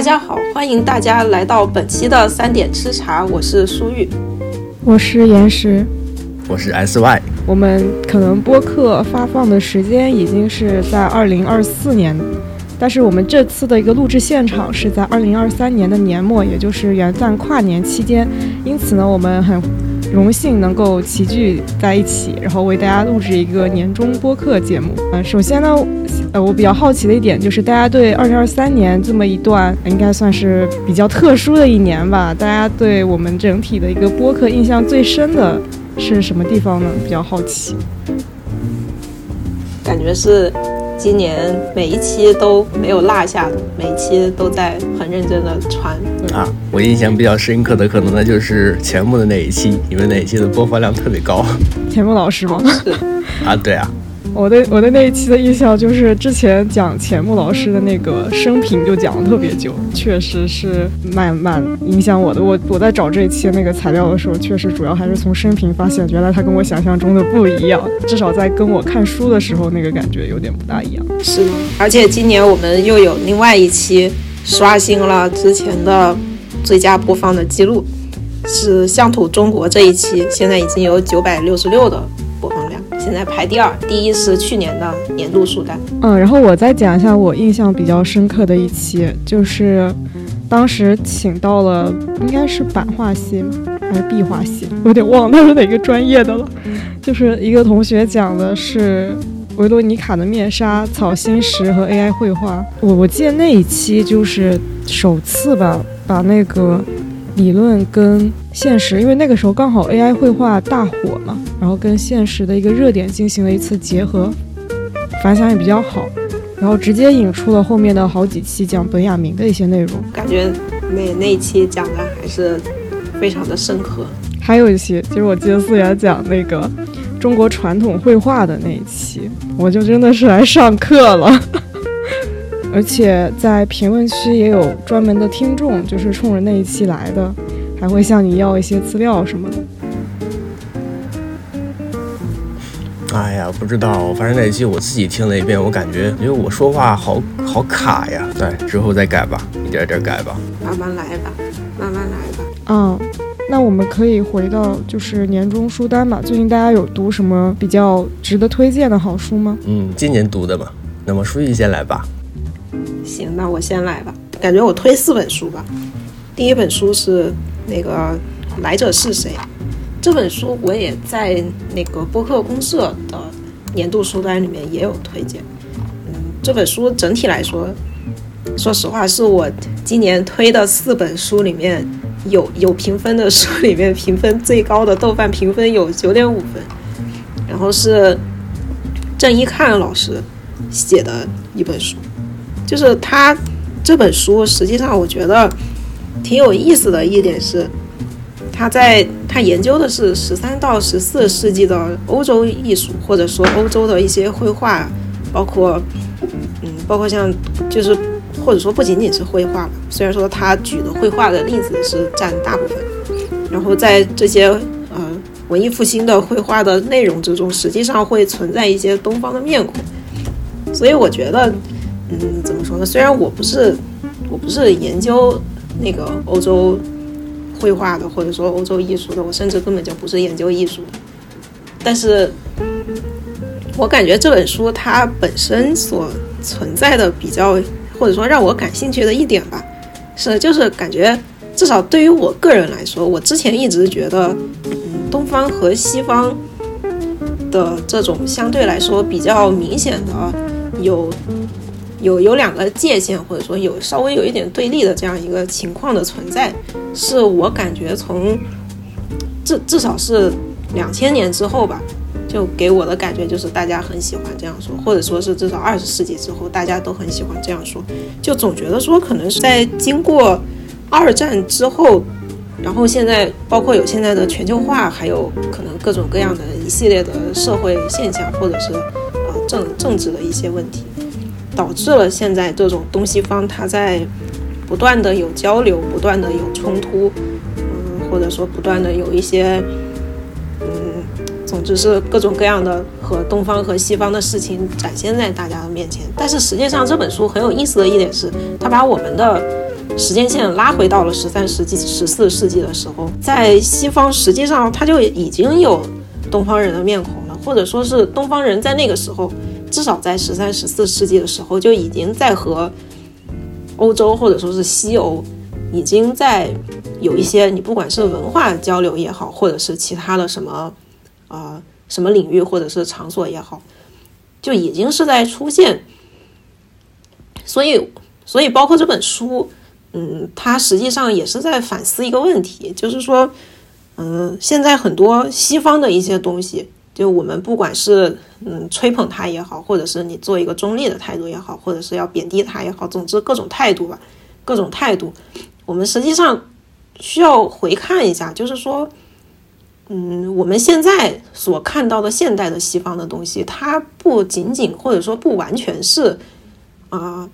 大家好，欢迎大家来到本期的三点吃茶，我是舒玉，我是岩石，我是 SY。我们可能播客发放的时间已经是在二零二四年，但是我们这次的一个录制现场是在二零二三年的年末，也就是元旦跨年期间，因此呢，我们很。荣幸能够齐聚在一起，然后为大家录制一个年终播客节目。呃，首先呢，呃，我比较好奇的一点就是，大家对二零二三年这么一段应该算是比较特殊的一年吧？大家对我们整体的一个播客印象最深的是什么地方呢？比较好奇。感觉是。今年每一期都没有落下的，每一期都在很认真的传啊。我印象比较深刻的，可能呢就是钱穆的那一期，因为那一期的播放量特别高。钱穆老师吗？啊，对啊。我的我的那一期的印象就是之前讲钱穆老师的那个生平就讲了特别久，确实是蛮蛮影响我的。我我在找这一期那个材料的时候，确实主要还是从生平发现，原来他跟我想象中的不一样。至少在跟我看书的时候，那个感觉有点不大一样。是，而且今年我们又有另外一期刷新了之前的最佳播放的记录，是乡土中国这一期，现在已经有九百六十六的。现在排第二，第一是去年的年度书单。嗯，然后我再讲一下我印象比较深刻的一期，就是当时请到了应该是版画系还是壁画系，我有点忘了他是哪个专业的了。就是一个同学讲的是维罗妮卡的面纱、草心石和 AI 绘画。我我记得那一期就是首次吧，把那个。理论跟现实，因为那个时候刚好 AI 绘画大火嘛，然后跟现实的一个热点进行了一次结合，反响也比较好，然后直接引出了后面的好几期讲本雅明的一些内容。感觉那那一期讲的还是非常的深刻。还有一期，就是我记得思源讲那个中国传统绘画的那一期，我就真的是来上课了。而且在评论区也有专门的听众，就是冲着那一期来的，还会向你要一些资料什么的。哎呀，不知道，反正那一期我自己听了一遍，我感觉因为我说话好好卡呀。对，之后再改吧，一点点改吧，慢慢来吧，慢慢来吧。嗯，那我们可以回到就是年终书单吧。最近大家有读什么比较值得推荐的好书吗？嗯，今年读的嘛。那么书记先来吧。行，那我先来吧。感觉我推四本书吧。第一本书是那个《来者是谁》，这本书我也在那个播客公社的年度书单里面也有推荐。嗯，这本书整体来说，说实话是我今年推的四本书里面有有评分的书里面评分最高的，豆瓣评分有九点五分。然后是郑一看老师写的一本书。就是他这本书，实际上我觉得挺有意思的一点是，他在他研究的是十三到十四世纪的欧洲艺术，或者说欧洲的一些绘画，包括嗯，包括像就是或者说不仅仅是绘画吧，虽然说他举的绘画的例子是占大部分，然后在这些嗯文艺复兴的绘画的内容之中，实际上会存在一些东方的面孔，所以我觉得。嗯，怎么说呢？虽然我不是，我不是研究那个欧洲绘画的，或者说欧洲艺术的，我甚至根本就不是研究艺术的。但是，我感觉这本书它本身所存在的比较，或者说让我感兴趣的一点吧，是就是感觉至少对于我个人来说，我之前一直觉得，嗯，东方和西方的这种相对来说比较明显的有。有有两个界限，或者说有稍微有一点对立的这样一个情况的存在，是我感觉从至至少是两千年之后吧，就给我的感觉就是大家很喜欢这样说，或者说是至少二十世纪之后大家都很喜欢这样说，就总觉得说可能是在经过二战之后，然后现在包括有现在的全球化，还有可能各种各样的一系列的社会现象，或者是呃政政治的一些问题。导致了现在这种东西方它在不断的有交流，不断的有冲突，嗯，或者说不断的有一些，嗯，总之是各种各样的和东方和西方的事情展现在大家的面前。但是实际上这本书很有意思的一点是，它把我们的时间线拉回到了十三世纪、十四世纪的时候，在西方实际上它就已经有东方人的面孔了，或者说是东方人在那个时候，至少在十三、十四世纪的时候就已经在和欧洲或者说是西欧已经在有一些你不管是文化交流也好，或者是其他的什么啊什么领域或者是场所也好，就已经是在出现。所以，所以包括这本书，嗯，它实际上也是在反思一个问题，就是说，嗯，现在很多西方的一些东西，就我们不管是嗯吹捧他也好，或者是你做一个中立的态度也好，或者是要贬低他也好，总之各种态度吧，各种态度，我们实际上需要回看一下，就是说，嗯，我们现在所看到的现代的西方的东西，它不仅仅或者说不完全是啊。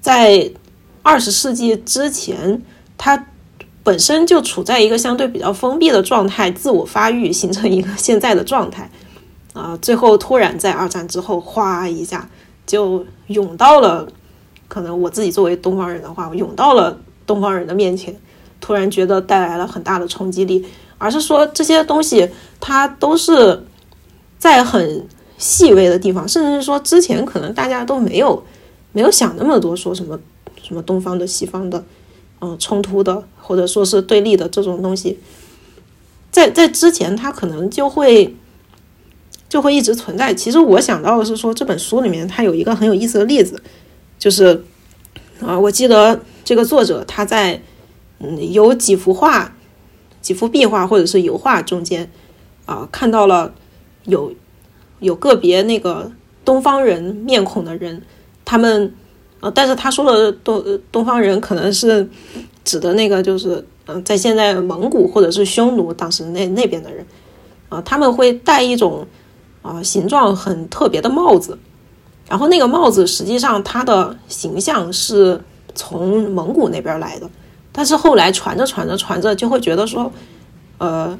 在二十世纪之前，它本身就处在一个相对比较封闭的状态，自我发育，形成一个现在的状态。啊，最后突然在二战之后，哗一下就涌到了，可能我自己作为东方人的话，涌到了东方人的面前，突然觉得带来了很大的冲击力。而是说这些东西，它都是在很细微的地方，甚至是说之前可能大家都没有。没有想那么多，说什么什么东方的、西方的，嗯，冲突的，或者说是对立的这种东西，在在之前，它可能就会就会一直存在。其实我想到的是说，这本书里面它有一个很有意思的例子，就是啊，我记得这个作者他在嗯有几幅画、几幅壁画或者是油画中间啊，看到了有有个别那个东方人面孔的人。他们，呃，但是他说的东东方人可能是指的那个，就是嗯，在现在蒙古或者是匈奴当时那那边的人，啊，他们会戴一种啊形状很特别的帽子，然后那个帽子实际上它的形象是从蒙古那边来的，但是后来传着传着传着就会觉得说，呃，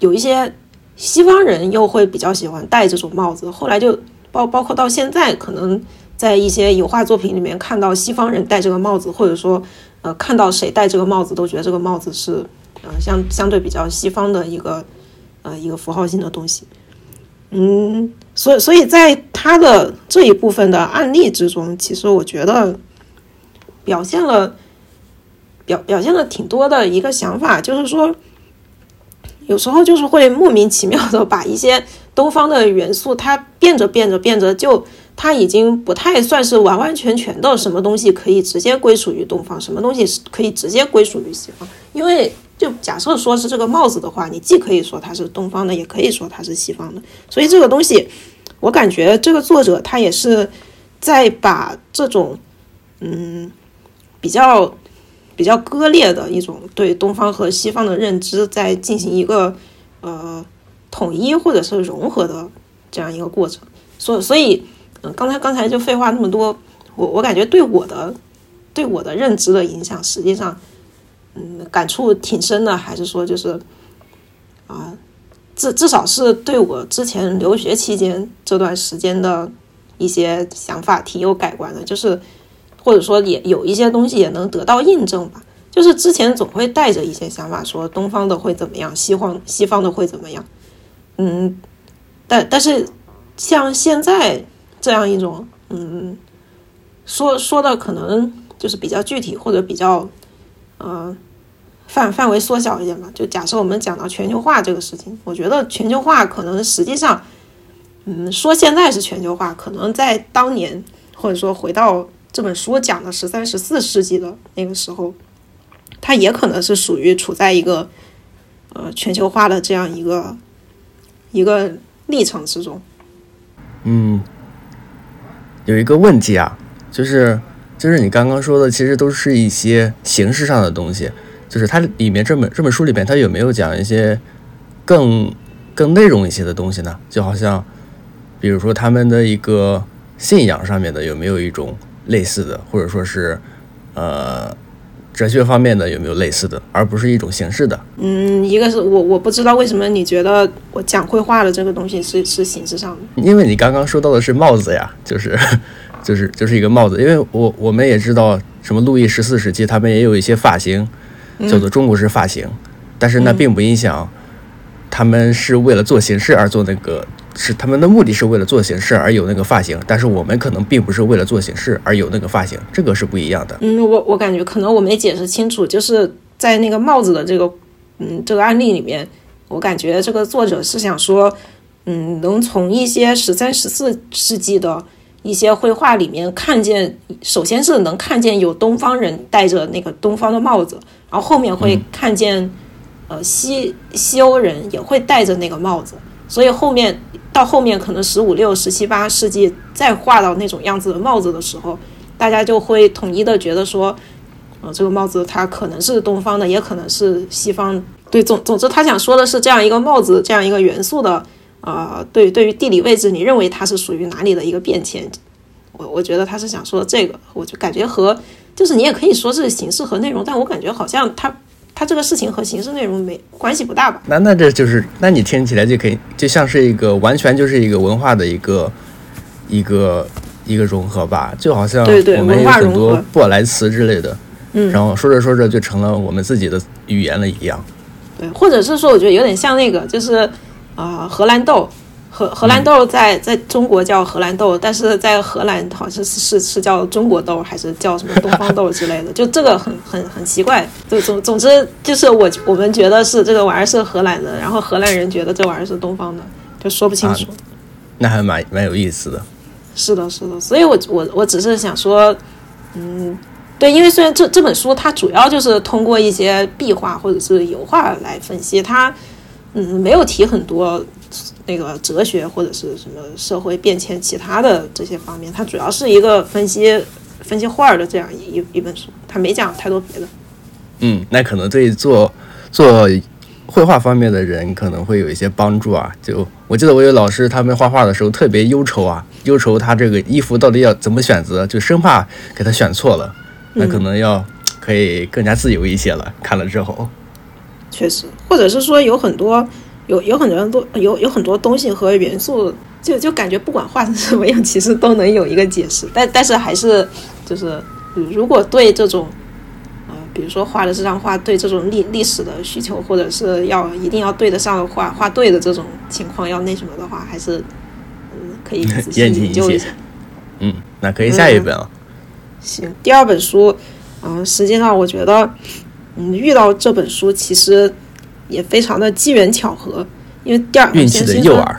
有一些西方人又会比较喜欢戴这种帽子，后来就包包括到现在可能。在一些油画作品里面看到西方人戴这个帽子，或者说，呃，看到谁戴这个帽子，都觉得这个帽子是，呃，相相对比较西方的一个，呃，一个符号性的东西。嗯，所以，所以在他的这一部分的案例之中，其实我觉得表现了表表现了挺多的一个想法，就是说，有时候就是会莫名其妙的把一些东方的元素，它变着变着变着就。它已经不太算是完完全全的什么东西可以直接归属于东方，什么东西是可以直接归属于西方。因为就假设说是这个帽子的话，你既可以说它是东方的，也可以说它是西方的。所以这个东西，我感觉这个作者他也是在把这种嗯比较比较割裂的一种对东方和西方的认知，在进行一个呃统一或者是融合的这样一个过程。所所以。嗯，刚才刚才就废话那么多，我我感觉对我的对我的认知的影响，实际上，嗯，感触挺深的。还是说，就是啊，至至少是对我之前留学期间这段时间的一些想法挺有改观的。就是或者说也有一些东西也能得到印证吧。就是之前总会带着一些想法，说东方的会怎么样，西方西方的会怎么样。嗯，但但是像现在。这样一种，嗯，说说的可能就是比较具体，或者比较，呃，范范围缩小一点吧。就假设我们讲到全球化这个事情，我觉得全球化可能实际上，嗯，说现在是全球化，可能在当年，或者说回到这本书讲的十三、十四世纪的那个时候，它也可能是属于处在一个，呃，全球化的这样一个一个历程之中。嗯。有一个问题啊，就是就是你刚刚说的，其实都是一些形式上的东西。就是它里面这本这本书里边，它有没有讲一些更更内容一些的东西呢？就好像，比如说他们的一个信仰上面的，有没有一种类似的，或者说是呃哲学方面的有没有类似的，而不是一种形式的？嗯，一个是我我不知道为什么你觉得我讲绘画的这个东西是是形式上的，因为你刚刚说到的是帽子呀，就是就是就是一个帽子，因为我我们也知道什么路易十四时期，他们也有一些发型叫做中国式发型，但是那并不影响他们是为了做形式而做那个，是他们的目的是为了做形式而有那个发型，但是我们可能并不是为了做形式而有那个发型，这个是不一样的。嗯，我我感觉可能我没解释清楚，就是在那个帽子的这个嗯这个案例里面，我感觉这个作者是想说，嗯，能从一些十三、十四世纪的一些绘画里面看见，首先是能看见有东方人戴着那个东方的帽子，然后后面会看见，呃，西西欧人也会戴着那个帽子，所以后面到后面可能十五六、十七八世纪再画到那种样子的帽子的时候，大家就会统一的觉得说，呃，这个帽子它可能是东方的，也可能是西方。对，总总之他想说的是这样一个帽子这样一个元素的。呃，对，对于地理位置，你认为它是属于哪里的一个变迁？我我觉得他是想说这个，我就感觉和就是你也可以说是形式和内容，但我感觉好像他他这个事情和形式内容没关系不大吧？那那这就是，那你听起来就可以就像是一个完全就是一个文化的一个一个一个融合吧，就好像我们有很多布尔莱词之类的，嗯，然后说着说着就成了我们自己的语言了一样。对，或者是说，我觉得有点像那个，就是。啊，荷兰豆，荷荷兰豆在在中国叫荷兰豆，但是在荷兰好像是是是叫中国豆，还是叫什么东方豆之类的？就这个很很很奇怪。就总总之就是我我们觉得是这个玩意儿是荷兰的，然后荷兰人觉得这玩意儿是东方的，就说不清楚。那还蛮蛮有意思的。是的，是的。所以我我我只是想说，嗯，对，因为虽然这这本书它主要就是通过一些壁画或者是油画来分析它。嗯，没有提很多那个哲学或者是什么社会变迁其他的这些方面，它主要是一个分析分析画的这样一一本书，它没讲太多别的。嗯，那可能对做做绘画方面的人可能会有一些帮助啊。就我记得我有老师，他们画画的时候特别忧愁啊，忧愁他这个衣服到底要怎么选择，就生怕给他选错了。那可能要可以更加自由一些了。看了之后。确实，或者是说有很多有有很多人都有有很多东西和元素，就就感觉不管画成什么样，其实都能有一个解释。但但是还是就是，如果对这种呃，比如说画的这张画对这种历历史的需求，或者是要一定要对得上画画对的这种情况要那什么的话，还是嗯可以仔 细研究一下。嗯，那可以下一本了。行，第二本书，嗯，实际上我觉得。嗯，遇到这本书其实也非常的机缘巧合，因为第二运气的诱饵，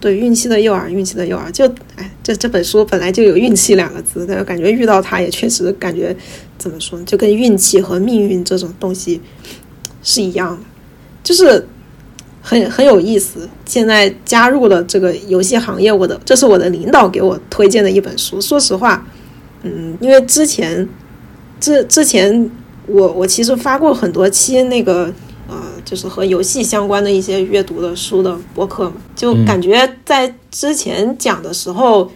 对运气的诱饵，运气的诱饵，就哎，这这本书本来就有运气两个字，但是感觉遇到它也确实感觉怎么说，就跟运气和命运这种东西是一样的，就是很很有意思。现在加入了这个游戏行业，我的这是我的领导给我推荐的一本书。说实话，嗯，因为之前之之前。我我其实发过很多期那个呃，就是和游戏相关的一些阅读的书的博客嘛，就感觉在之前讲的时候，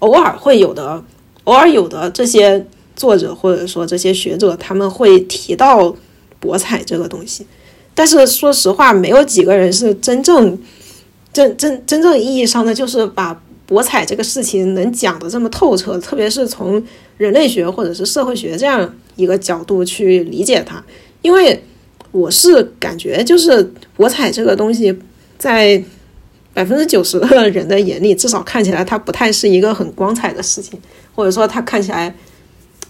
偶尔会有的，偶尔有的这些作者或者说这些学者他们会提到博彩这个东西，但是说实话，没有几个人是真正真真真正意义上的就是把博彩这个事情能讲的这么透彻，特别是从人类学或者是社会学这样。一个角度去理解它，因为我是感觉就是博彩这个东西，在百分之九十的人的眼里，至少看起来它不太是一个很光彩的事情，或者说它看起来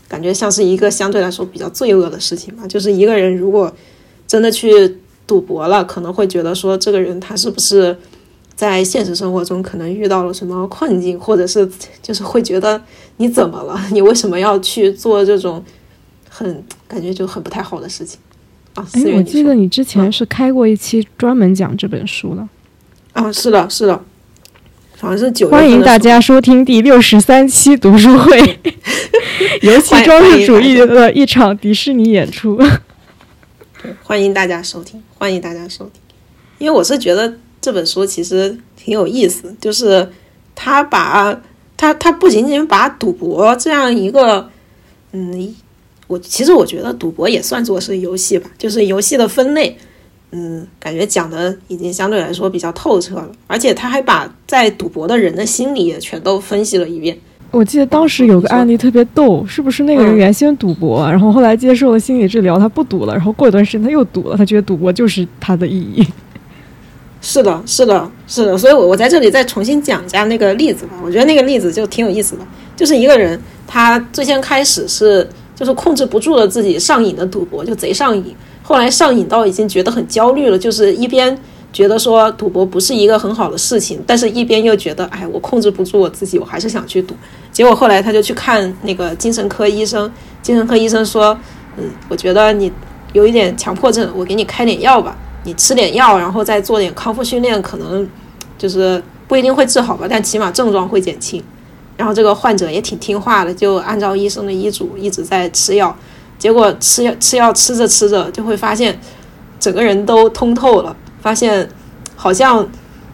感觉像是一个相对来说比较罪恶的事情吧。就是一个人如果真的去赌博了，可能会觉得说这个人他是不是在现实生活中可能遇到了什么困境，或者是就是会觉得你怎么了？你为什么要去做这种？很感觉就很不太好的事情啊！哎，我记得你之前是开过一期专门讲这本书的啊，是的，是的，好像是九。欢迎大家收听第六十三期读书会，游戏装饰主义的一场迪士尼演出。对，欢迎大家收听，欢迎大家收听。因为我是觉得这本书其实挺有意思，就是他把他他不仅仅把赌博这样一个嗯。我其实我觉得赌博也算作是游戏吧，就是游戏的分类，嗯，感觉讲的已经相对来说比较透彻了，而且他还把在赌博的人的心理也全都分析了一遍。我记得当时有个案例特别逗，是不是那个人原先赌博，然后后来接受了心理治疗，他不赌了，然后过一段时间他又赌了，他觉得赌博就是他的意义。是的，是的，是的，所以，我我在这里再重新讲一下那个例子吧。我觉得那个例子就挺有意思的，就是一个人，他最先开始是就是控制不住了自己上瘾的赌博，就贼上瘾，后来上瘾到已经觉得很焦虑了，就是一边觉得说赌博不是一个很好的事情，但是一边又觉得，哎，我控制不住我自己，我还是想去赌。结果后来他就去看那个精神科医生，精神科医生说，嗯，我觉得你有一点强迫症，我给你开点药吧。你吃点药，然后再做点康复训练，可能就是不一定会治好吧，但起码症状会减轻。然后这个患者也挺听话的，就按照医生的医嘱一直在吃药。结果吃药吃药吃着吃着，就会发现整个人都通透了，发现好像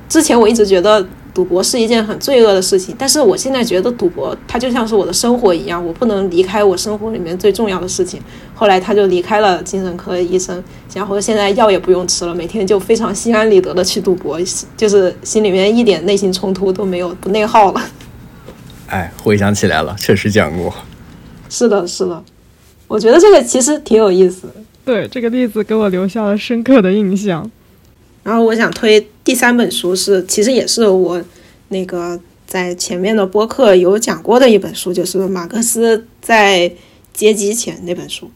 之前我一直觉得。赌博是一件很罪恶的事情，但是我现在觉得赌博它就像是我的生活一样，我不能离开我生活里面最重要的事情。后来他就离开了精神科医生，然后现在药也不用吃了，每天就非常心安理得的去赌博，就是心里面一点内心冲突都没有，不内耗了。哎，回想起来了，确实讲过。是的，是的，我觉得这个其实挺有意思。对，这个例子给我留下了深刻的印象。然后我想推第三本书是，其实也是我那个在前面的播客有讲过的一本书，就是马克思在阶级前那本书。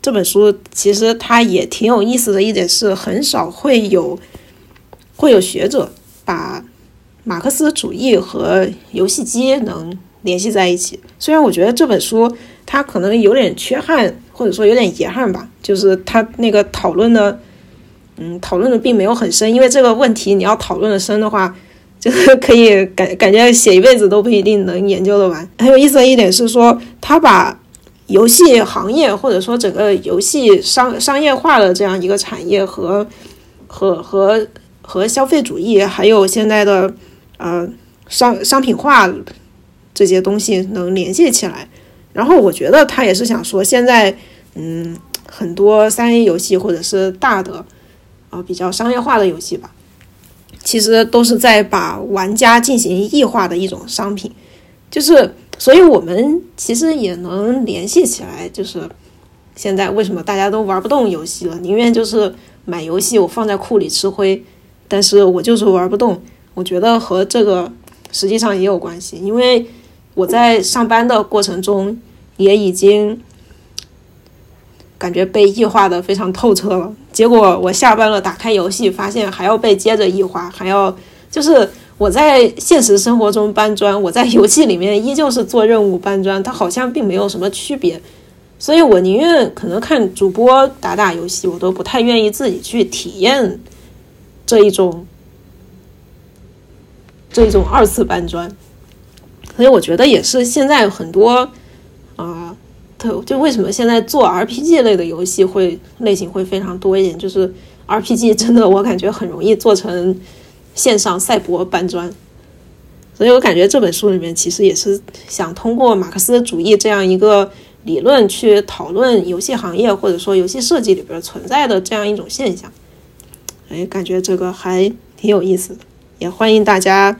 这本书其实它也挺有意思的一点是，很少会有会有学者把马克思主义和游戏机能联系在一起。虽然我觉得这本书它可能有点缺憾，或者说有点遗憾吧，就是它那个讨论的。嗯，讨论的并没有很深，因为这个问题你要讨论的深的话，就是可以感感觉写一辈子都不一定能研究的完。很有意思的一点是说，他把游戏行业或者说整个游戏商商业化的这样一个产业和和和和消费主义，还有现在的呃商商品化这些东西能联系起来。然后我觉得他也是想说，现在嗯很多三 A 游戏或者是大的。啊，比较商业化的游戏吧，其实都是在把玩家进行异化的一种商品，就是，所以我们其实也能联系起来，就是现在为什么大家都玩不动游戏了，宁愿就是买游戏我放在库里吃灰，但是我就是玩不动。我觉得和这个实际上也有关系，因为我在上班的过程中也已经。感觉被异化的非常透彻了，结果我下班了，打开游戏，发现还要被接着异化，还要就是我在现实生活中搬砖，我在游戏里面依旧是做任务搬砖，它好像并没有什么区别，所以我宁愿可能看主播打打游戏，我都不太愿意自己去体验这一种这种二次搬砖，所以我觉得也是现在很多啊。特就为什么现在做 RPG 类的游戏会类型会非常多一点？就是 RPG 真的我感觉很容易做成线上赛博搬砖，所以我感觉这本书里面其实也是想通过马克思主义这样一个理论去讨论游戏行业或者说游戏设计里边存在的这样一种现象。哎，感觉这个还挺有意思的，也欢迎大家。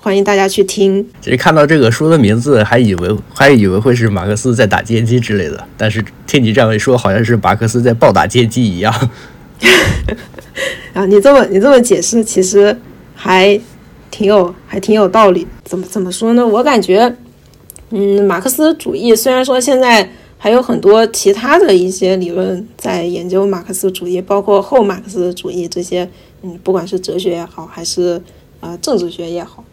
欢迎大家去听。其实看到这个书的名字，还以为还以为会是马克思在打街机之类的，但是听你这样一说，好像是马克思在暴打街机一样。啊，你这么你这么解释，其实还挺有还挺有道理。怎么怎么说呢？我感觉，嗯，马克思主义虽然说现在还有很多其他的一些理论在研究马克思主义，包括后马克思主义这些，嗯，不管是哲学也好，还是啊政治学也好。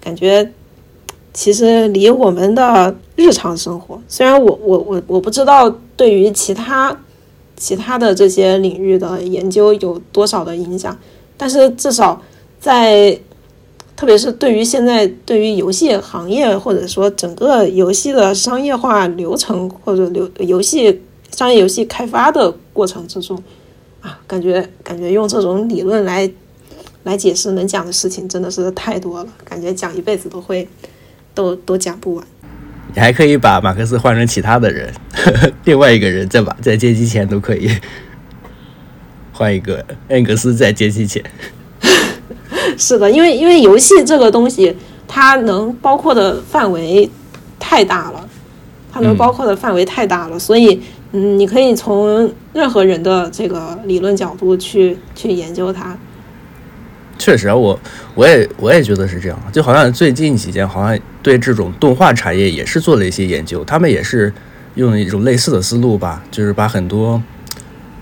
感觉其实离我们的日常生活，虽然我我我我不知道对于其他其他的这些领域的研究有多少的影响，但是至少在，特别是对于现在对于游戏行业或者说整个游戏的商业化流程或者流游戏商业游戏开发的过程之中，啊，感觉感觉用这种理论来。来解释能讲的事情真的是太多了，感觉讲一辈子都会都都讲不完。你还可以把马克思换成其他的人，呵 呵另外一个人在把在接机前都可以换一个恩格斯在接机前。是的，因为因为游戏这个东西，它能包括的范围太大了，它能嗯包括的范围太大了，所以嗯，你可以从任何人的这个理论角度去去研究它。确实啊，我我也我也觉得是这样，就好像最近几年好像对这种动画产业也是做了一些研究，他们也是用一种类似的思路吧，就是把很多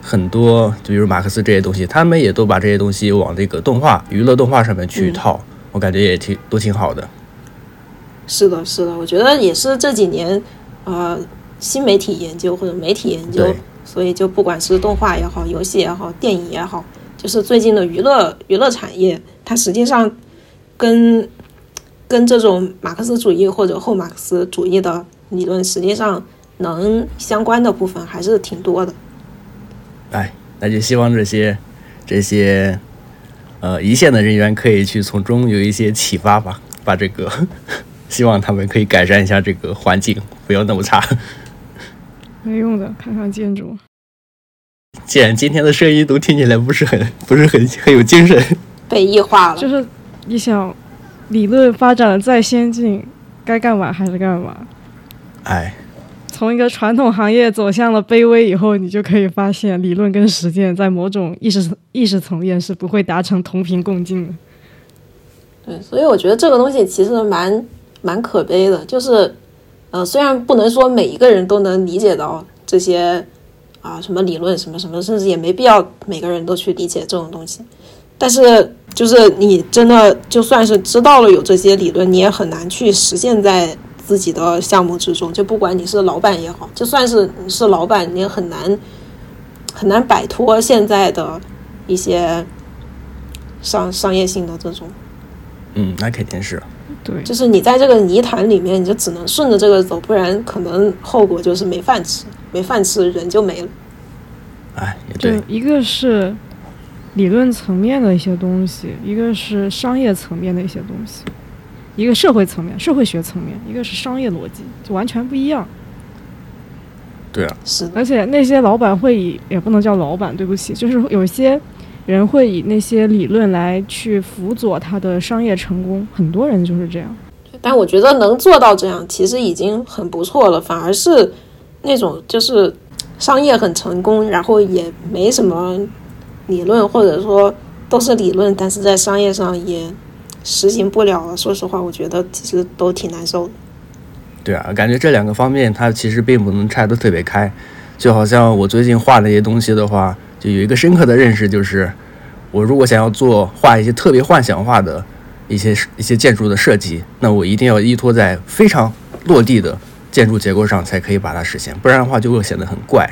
很多，就比如马克思这些东西，他们也都把这些东西往这个动画、娱乐动画上面去嗯套，我感觉也挺都挺好的。是的，是的，我觉得也是这几年，呃，新媒体研究或者媒体研究，所以就不管是动画也好，游戏也好，电影也好，就是最近的娱乐娱乐产业，它实际上跟跟这种马克思主义或者后马克思主义的理论，实际上能相关的部分还是挺多的。哎，那就希望这些这些呃一线的人员可以去从中有一些启发吧，把这个 希望他们可以改善一下这个环境，不要那么差。没用的，看看建筑。既然今天的声音都听起来不是很不是很很有精神，被异化了，就是你想，理论发展的再先进，该干嘛还是干嘛。哎，从一个传统行业走向了卑微以后，你就可以发现，理论跟实践在某种意识意识层面是不会达成同频共进的。对，所以我觉得这个东西其实蛮蛮可悲的，就是，呃，虽然不能说每一个人都能理解到这些啊什么理论什么什么，甚至也没必要每个人都去理解这种东西，但是就是你真的就算是知道了有这些理论，你也很难去实现在自己的项目之中。就不管你是老板也好，就算是是老板，你也很难很难摆脱现在的一些商商业性的这种。嗯，那肯定是。对，就是你在这个泥潭里面，你就只能顺着这个走，不然可能后果就是没饭吃，没饭吃人就没了。哎，也对，一个是理论层面的一些东西，一个是商业层面的一些东西，一个社会层面、社会学层面，一个是商业逻辑，就完全不一样。对啊，是的，而且那些老板会以，也不能叫老板，对不起，就是有些人会以那些理论来去辅佐他的商业成功，很多人就是这样。但我觉得能做到这样，其实已经很不错了。反而是那种就是商业很成功，然后也没什么理论，或者说都是理论，但是在商业上也实行不了了。说实话，我觉得其实都挺难受的。对啊，感觉这两个方面它其实并不能拆得特别开。就好像我最近画那些东西的话，就有一个深刻的认识，就是我如果想要做画一些特别幻想化的一些一些建筑的设计，那我一定要依托在非常落地的建筑结构上才可以把它实现，不然的话就会显得很怪。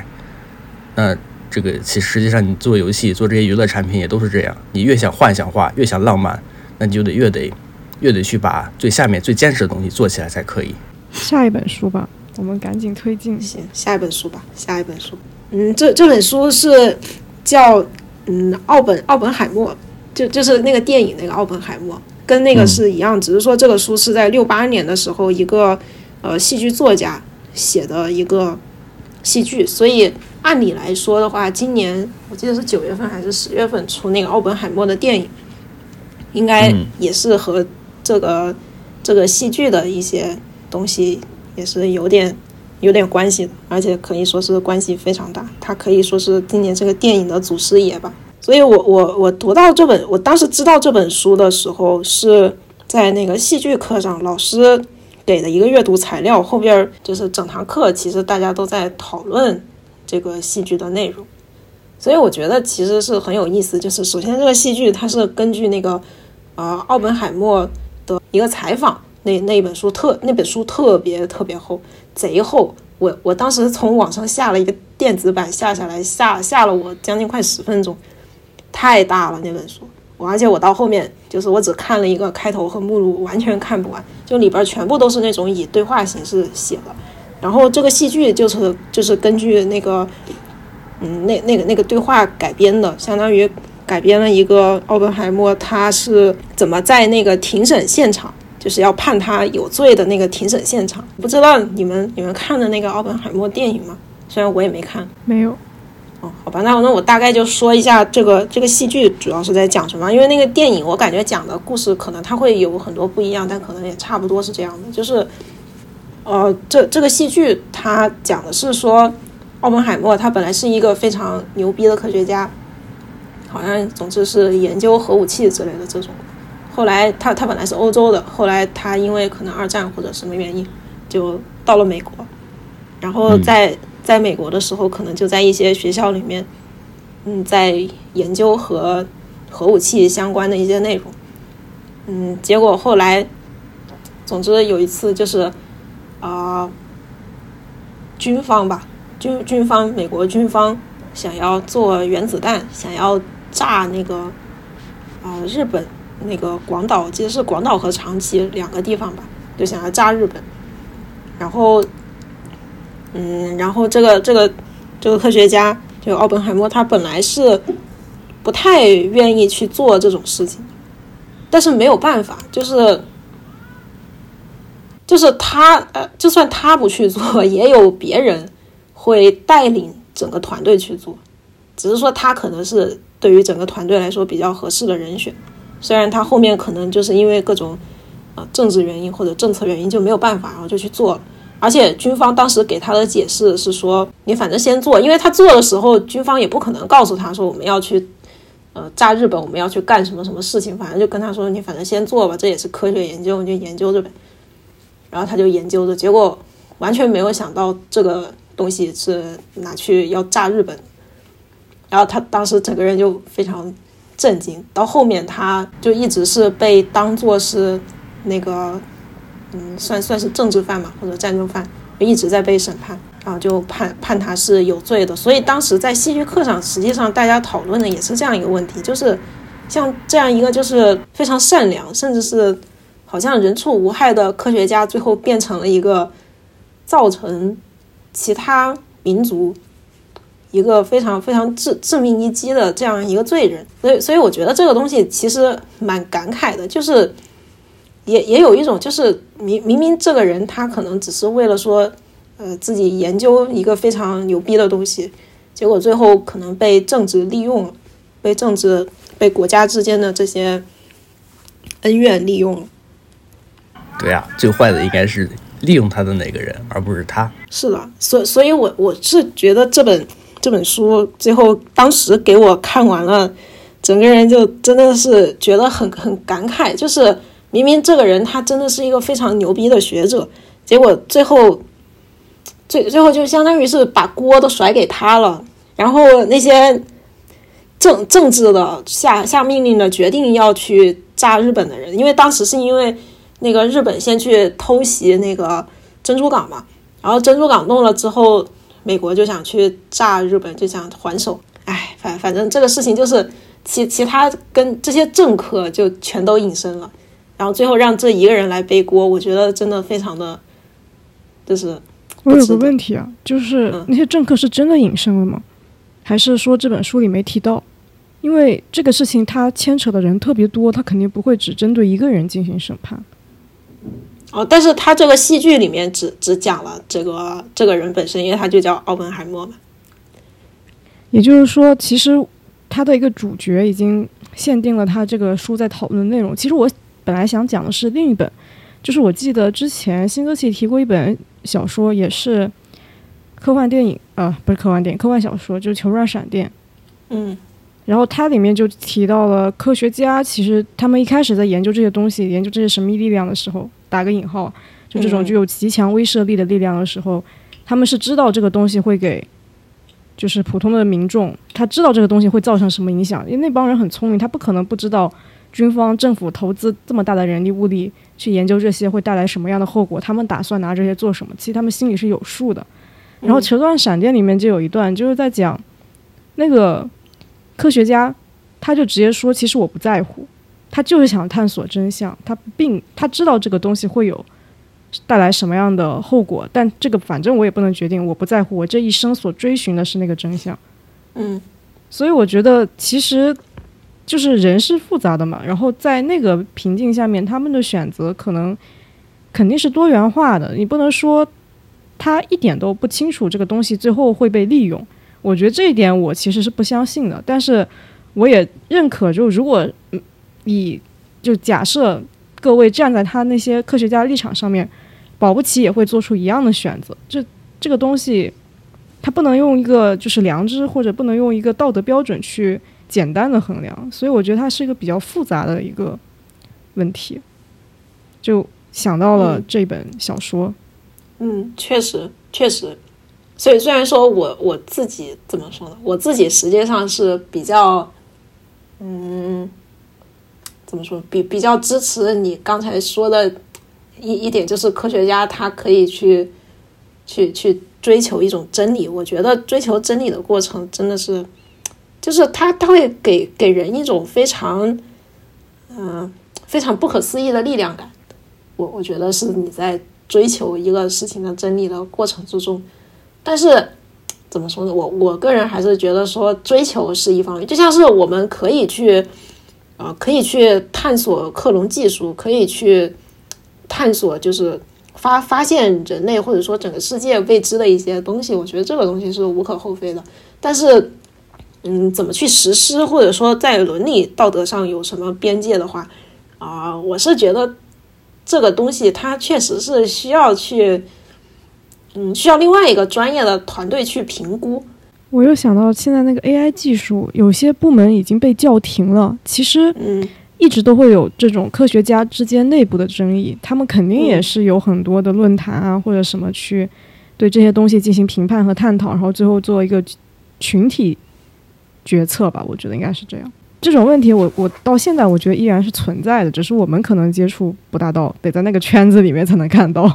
那这个其实实际上你做游戏、做这些娱乐产品也都是这样，你越想幻想化、越想浪漫，那你就得越得越得去把最下面最坚实的东西做起来才可以。下一本书吧，我们赶紧推进。行，下一本书吧，下一本书。嗯，这这本书是叫嗯奥本奥本海默，就就是那个电影那个奥本海默，跟那个嗯。是一样，只是说这个书是在六八年的时候一个呃戏剧作家写的一个戏剧，所以按理来说的话，今年我记得是九月份还是十月份出那个奥本海默的电影，应该嗯。也是和这个这个戏剧的一些东西也是有点有点关系的，而且可以说是关系非常大。他可以说是今年这个电影的祖师爷吧。所以我我我读到这本，我当时知道这本书的时候是在那个戏剧课上，老师给的一个阅读材料，后边就是整堂课其实大家都在讨论这个戏剧的内容。所以我觉得其实是很有意思，就是首先这个戏剧它是根据那个呃奥本海默的一个采访，那那本书特那本书特别特别厚，贼厚。我我当时从网上下了一个电子版下下来，下下了我将近快十分钟，太大了那本书。我而且我到后面就是我只看了一个开头和目录，完全看不完，就里边全部都是那种以对话形式写的。然后这个戏剧就是就是根据那个嗯那那个那个对话改编的，相当于改编了一个奥本海默他是怎么在那个庭审现场。就是要判他有罪的那个庭审现场，不知道你们你们看的那个奥本海默电影吗？虽然我也没看，没有，哦，好吧，那那我大概就说一下这个这个戏剧主要是在讲什么，因为那个电影我感觉讲的故事可能它会有很多不一样，但可能也差不多是这样的，就是，呃，这这个戏剧它讲的是说，奥本海默他本来是一个非常牛逼的科学家，好像总之是研究核武器之类的这种，后来他他本来是欧洲的，后来他因为可能二战或者什么原因，就到了美国，然后在。在美国的时候，可能就在一些学校里面，嗯，在研究和核武器相关的一些内容，嗯，结果后来，总之有一次就是啊，军方吧，军军方，美国军方想要做原子弹，想要炸那个啊日本那个广岛，其实是广岛和长崎两个地方吧，就想要炸日本，然后。嗯，然后这个这个这个科学家，就奥本海默，他本来是不太愿意去做这种事情，但是没有办法，就是就是他呃，就算他不去做，也有别人会带领整个团队去做，只是说他可能是对于整个团队来说比较合适的人选，虽然他后面可能就是因为各种呃政治原因或者政策原因就没有办法，然后就去做了。而且军方当时给他的解释是说，你反正先做，因为他做的时候，军方也不可能告诉他说我们要去，呃，炸日本，我们要去干什么什么事情，反正就跟他说你反正先做吧，这也是科学研究，你就研究着呗。然后他就研究着，结果完全没有想到这个东西是拿去要炸日本，然后他当时整个人就非常震惊，到后面他就一直是被当做是那个。嗯，算算是政治犯嘛，或者战争犯，一直在被审判，然后就判判他是有罪的。所以当时在戏剧课上，实际上大家讨论的也是这样一个问题，就是像这样一个就是非常善良，甚至是好像人畜无害的科学家，最后变成了一个造成其他民族一个非常非常致致命一击的这样一个罪人。所以，所以我觉得这个东西其实蛮感慨的，就是。也也有一种，就是明明明这个人他可能只是为了说，呃，自己研究一个非常牛逼的东西，结果最后可能被政治利用了，被政治被国家之间的这些恩怨利用了。对啊，最坏的应该是利用他的那个人，而不是他。是的，所所以，我我是觉得这本这本书最后当时给我看完了，整个人就真的是觉得很很感慨，就是。明明这个人他真的是一个非常牛逼的学者，结果最后，最最后就相当于是把锅都甩给他了。然后那些政政治的下下命令的决定要去炸日本的人，因为当时是因为那个日本先去偷袭那个珍珠港嘛，然后珍珠港弄了之后，美国就想去炸日本，就想还手。哎，反反正这个事情就是其其他跟这些政客就全都隐身了。然后最后让这一个人来背锅，我觉得真的非常的，就是我有个问题啊，就是那些政客是真的隐身了吗？还是说这本书里没提到？因为这个事情他牵扯的人特别多，他肯定不会只针对一个人进行审判。哦，但是他这个戏剧里面只只讲了这个这个人本身，因为他就叫奥本海默嘛。也就是说，其实他的一个主角已经限定了他这个书在讨论的内容。其实我。本来想讲的是另一本，就是我记得之前新歌奇提过一本小说，也是科幻电影啊，不是科幻电影，科幻小说，就是《球状闪电》。嗯，然后它里面就提到了科学家，其实他们一开始在研究这些东西，研究这些神秘力量的时候，打个引号，就这种具有极强威慑力的力量的时候，他们是知道这个东西会给，就是普通的民众，他知道这个东西会造成什么影响，因为那帮人很聪明，他不可能不知道。军方政府投资这么大的人力物力去研究这些会带来什么样的后果？他们打算拿这些做什么？其实他们心里是有数的。然后《球状闪电》里面就有一段，就是在讲那个科学家，他就直接说：“其实我不在乎，他就是想探索真相。他并他知道这个东西会有带来什么样的后果，但这个反正我也不能决定，我不在乎。我这一生所追寻的是那个真相。”嗯，所以我觉得其实。就是人是复杂的嘛，然后在那个瓶颈下面，他们的选择可能肯定是多元化的。你不能说他一点都不清楚这个东西最后会被利用。我觉得这一点我其实是不相信的，但是我也认可，就如果以就假设各位站在他那些科学家立场上面，保不齐也会做出一样的选择。这这个东西，它不能用一个就是良知或者不能用一个道德标准去简单的衡量，所以我觉得它是一个比较复杂的一个问题。就想到了这本小说，嗯，确实确实。所以虽然说我我自己怎么说呢？我自己实际上是比较，嗯，怎么说？比比较支持你刚才说的一一点，就是科学家他可以去去去追求一种真理。我觉得追求真理的过程真的是，就是他他会给给人一种非常嗯非常不可思议的力量感。我我觉得是你在追求一个事情的真理的过程之中。但是，怎么说呢？我我个人还是觉得说，追求是一方面，就像是我们可以去，啊，可以去探索克隆技术，可以去探索，就是发发现人类或者说整个世界未知的一些东西。我觉得这个东西是无可厚非的。但是，嗯，怎么去实施，或者说在伦理道德上有什么边界的话，啊，我是觉得这个东西它确实是需要去。嗯，需要另外一个专业的团队去评估。我又想到现在那个 AI 技术，有些部门已经被叫停了。其实，嗯，一直都会有这种科学家之间内部的争议，他们肯定也是有很多的论坛啊或者什么去对这些东西进行评判和探讨，然后最后做一个群体决策吧。我觉得应该是这样。这种问题，我我到现在我觉得依然是存在的，只是我们可能接触不大到，得在那个圈子里面才能看到。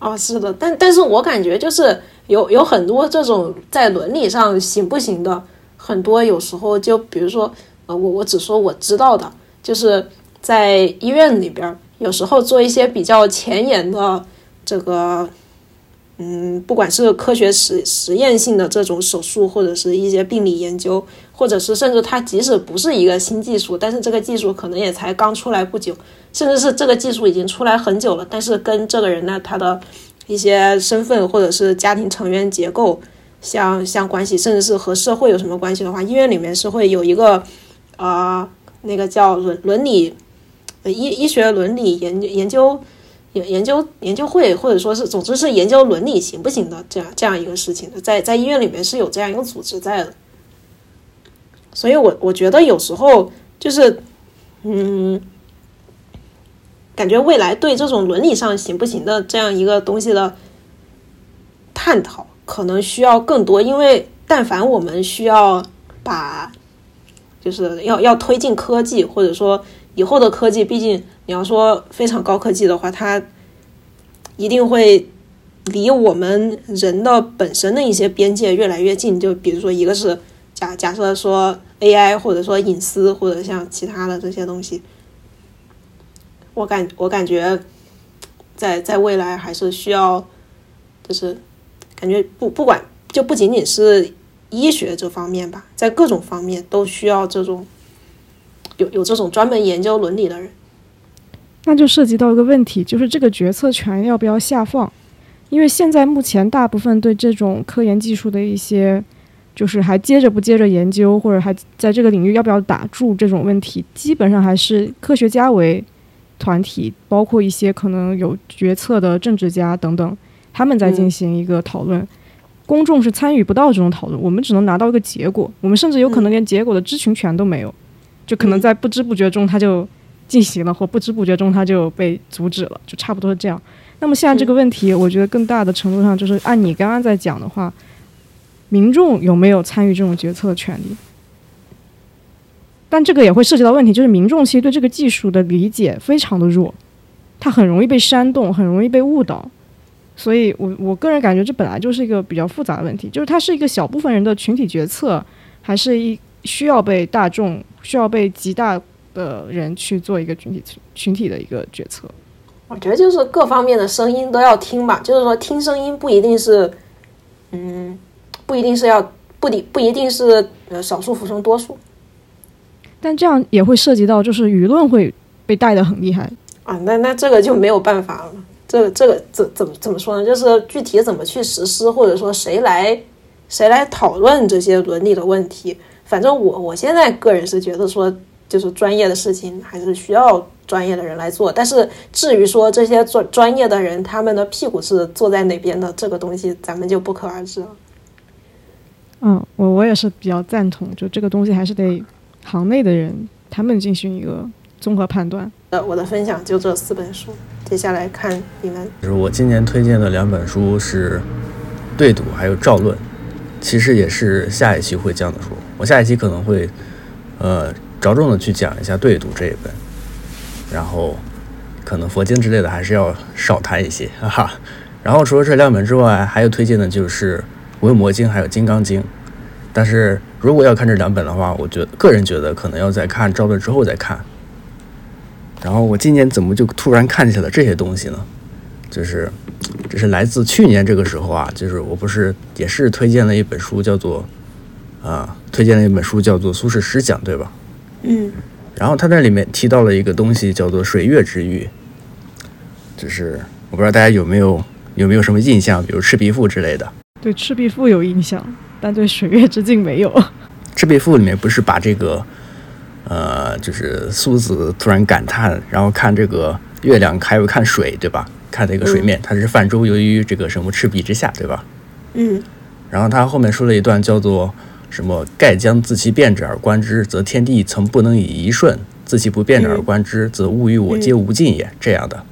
啊，是的，但但是我感觉就是有有很多这种在伦理上行不行的，很多有时候就比如说，呃，我我只说我知道的，就是在医院里边，有时候做一些比较前沿的这个。嗯，不管是科学实实验性的这种手术，或者是一些病理研究，或者是甚至它即使不是一个新技术，但是这个技术可能也才刚出来不久，甚至是这个技术已经出来很久了，但是跟这个人呢他的一些身份或者是家庭成员结构相相关系，甚至是和社会有什么关系的话，医院里面是会有一个啊那个叫伦伦理医医学伦理研研究。研研究研究会，或者说是，总之是研究伦理行不行的这样这样一个事情的，在在医院里面是有这样一个组织在的，所以我我觉得有时候就是，嗯，感觉未来对这种伦理上行不行的这样一个东西的探讨，可能需要更多，因为但凡我们需要把，就是要要推进科技，或者说以后的科技，毕竟。你要说非常高科技的话，它一定会离我们人的本身的一些边界越来越近。就比如说，一个是假假设说 AI，或者说隐私，或者像其他的这些东西，我感我感觉在在未来还是需要，就是感觉不不管就不仅仅是医学这方面吧，在各种方面都需要这种有有这种专门研究伦理的人。那就涉及到一个问题，就是这个决策权要不要下放？因为现在目前大部分对这种科研技术的一些，就是还接着不接着研究，或者还在这个领域要不要打住这种问题，基本上还是科学家为团体，包括一些可能有决策的政治家等等，他们在进行一个讨论，公众是参与不到这种讨论，我们只能拿到一个结果，我们甚至有可能连结果的知情权都没有，就可能在不知不觉中他就。进行了，或不知不觉中它就被阻止了，就差不多是这样。那么现在这个问题，我觉得更大的程度上就是按你刚刚在讲的话，民众有没有参与这种决策的权利？但这个也会涉及到问题，就是民众其实对这个技术的理解非常的弱，它很容易被煽动，很容易被误导。所以我我个人感觉这本来就是一个比较复杂的问题，就是它是一个小部分人的群体决策，还是一需要被大众需要被极大。的人去做一个群体群体的一个决策，我觉得就是各方面的声音都要听吧。就是说，听声音不一定是，嗯，不一定是要不一不一定是呃少数服从多数，但这样也会涉及到就是舆论会被带的很厉害啊。那那这个就没有办法了。这个这个怎怎么怎么说呢？就是具体怎么去实施，或者说谁来谁来讨论这些伦理的问题？反正我我现在个人是觉得说，就是专业的事情还是需要专业的人来做。但是至于说这些专专业的人他们的屁股是坐在哪边的，这个东西咱们就不可而知了。嗯，我我也是比较赞同，就这个东西还是得行内的人他们进行一个综合判断。呃，我的分享就这四本书，接下来看你们。就是我今年推荐的两本书是《对赌》还有《赵论》，其实也是下一期会讲的书。我下一期可能会呃着重的去讲一下《对赌》这一本，然后可能佛经之类的还是要少谈一些，哈哈。然后除了这两本之外，还有推荐的就是。《维摩经》还有《金刚经》，但是如果要看这两本的话，我觉个人觉得可能要在看《赵论》之后再看。然后我今年怎么就突然看起了这些东西呢？就是，这是来自去年这个时候啊，就是我不是也是推荐了一本书，叫做啊，推荐了一本书叫做《苏轼诗讲》，对吧？嗯。然后他那里面提到了一个东西，叫做水月之欲。就是我不知道大家有没有有没有什么印象，比如《赤壁赋》之类的。对《赤壁赋》有印象，但对《水月之境》没有。《赤壁赋》里面不是把这个，呃，就是苏子突然感叹，然后看这个月亮，还有看水，对吧？看那个水面，他是泛舟游于这个什么赤壁之下，对吧？嗯。然后他后面说了一段叫做什么“盖将自其变者而观之，则天地曾不能以一瞬；自其不变者而观之，则物与我皆无尽也。”这样的，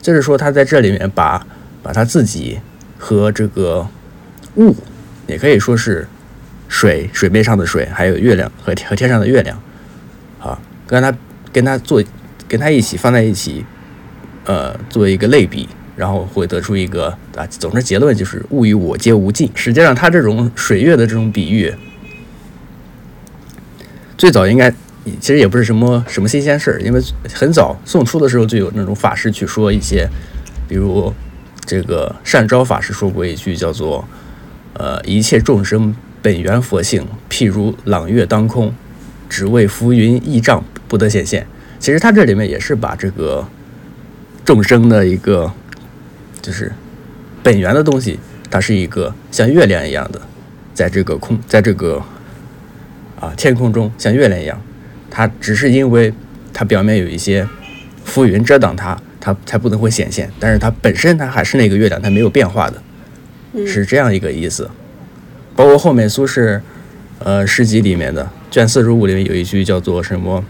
就是说他在这里面把把他自己和这个。物，也可以说是水，水面上的水，还有月亮和和天上的月亮，啊，跟他跟他做，跟他一起放在一起，呃，作为一个类比，然后会得出一个啊，总之结论就是物与我皆无尽。实际上，它这种水月的这种比喻，最早应该其实也不是什么什么新鲜事儿，因为很早宋初的时候就有那种法师去说一些，比如这个善昭法师说过一句叫做。呃，一切众生本源佛性，譬如朗月当空，只为浮云翳障不得显现。其实它这里面也是把这个众生的一个，就是本源的东西，它是一个像月亮一样的，在这个空，在这个啊天空中像月亮一样，它只是因为它表面有一些浮云遮挡它，它才不能会显现。但是它本身它还是那个月亮，它没有变化的。是这样一个意思，包括后面苏轼，呃诗集里面的卷四十五里面有一句叫做什么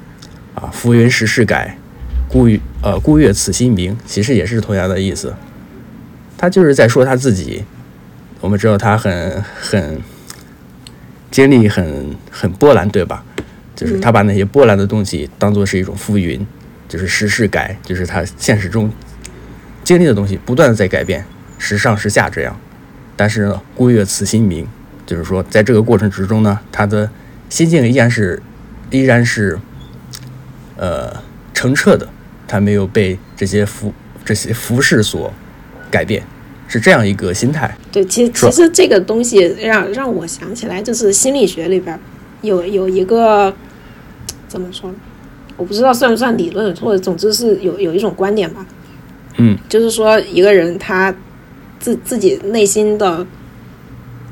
啊？浮云时事改，孤呃孤月此心明，其实也是同样的意思。他就是在说他自己。我们知道他很很经历很很波澜，对吧？就是他把那些波澜的东西当做是一种浮云，就是时事改，就是他现实中经历的东西不断的在改变，时上时下这样。但是呢，孤月此心明，就是说，在这个过程之中呢，他的心境依然是，依然是，呃，澄澈的，他没有被这些浮这些浮世所改变，是这样一个心态。对，其实其实这个东西让让我想起来，就是心理学里边有有一个怎么说，我不知道算不算理论，或者总之是有有一种观点吧。嗯，就是说一个人他。自自己内心的，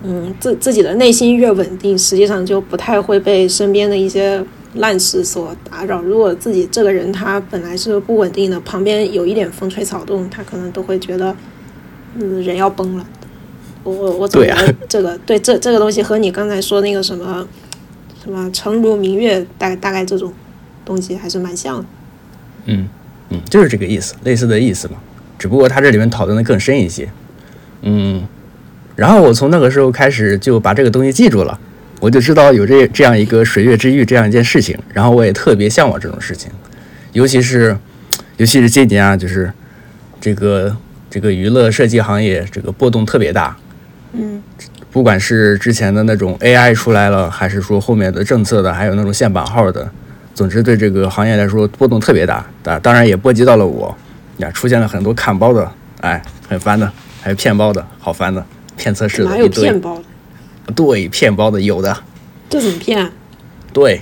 嗯，自自己的内心越稳定，实际上就不太会被身边的一些烂事所打扰。如果自己这个人他本来是不稳定的，旁边有一点风吹草动，他可能都会觉得，嗯，人要崩了。我我我总觉得这个对这这个东西和你刚才说那个什么什么诚如明月，大大概这种东西还是蛮像的。嗯嗯，就是这个意思，类似的意思嘛。只不过他这里面讨论的更深一些。嗯，然后我从那个时候开始就把这个东西记住了，我就知道有这这样一个水月之玉这样一件事情，然后我也特别向往这种事情，尤其是，尤其是今年啊，就是这个这个娱乐设计行业这个波动特别大，嗯，不管是之前的那种 AI 出来了，还是说后面的政策的，还有那种限版号的，总之对这个行业来说波动特别大，当当然也波及到了我，呀，出现了很多砍包的，哎，很烦的。还有骗包的，好烦的，骗测试的，哪有骗包的？对，骗包的有的。这怎么骗？对，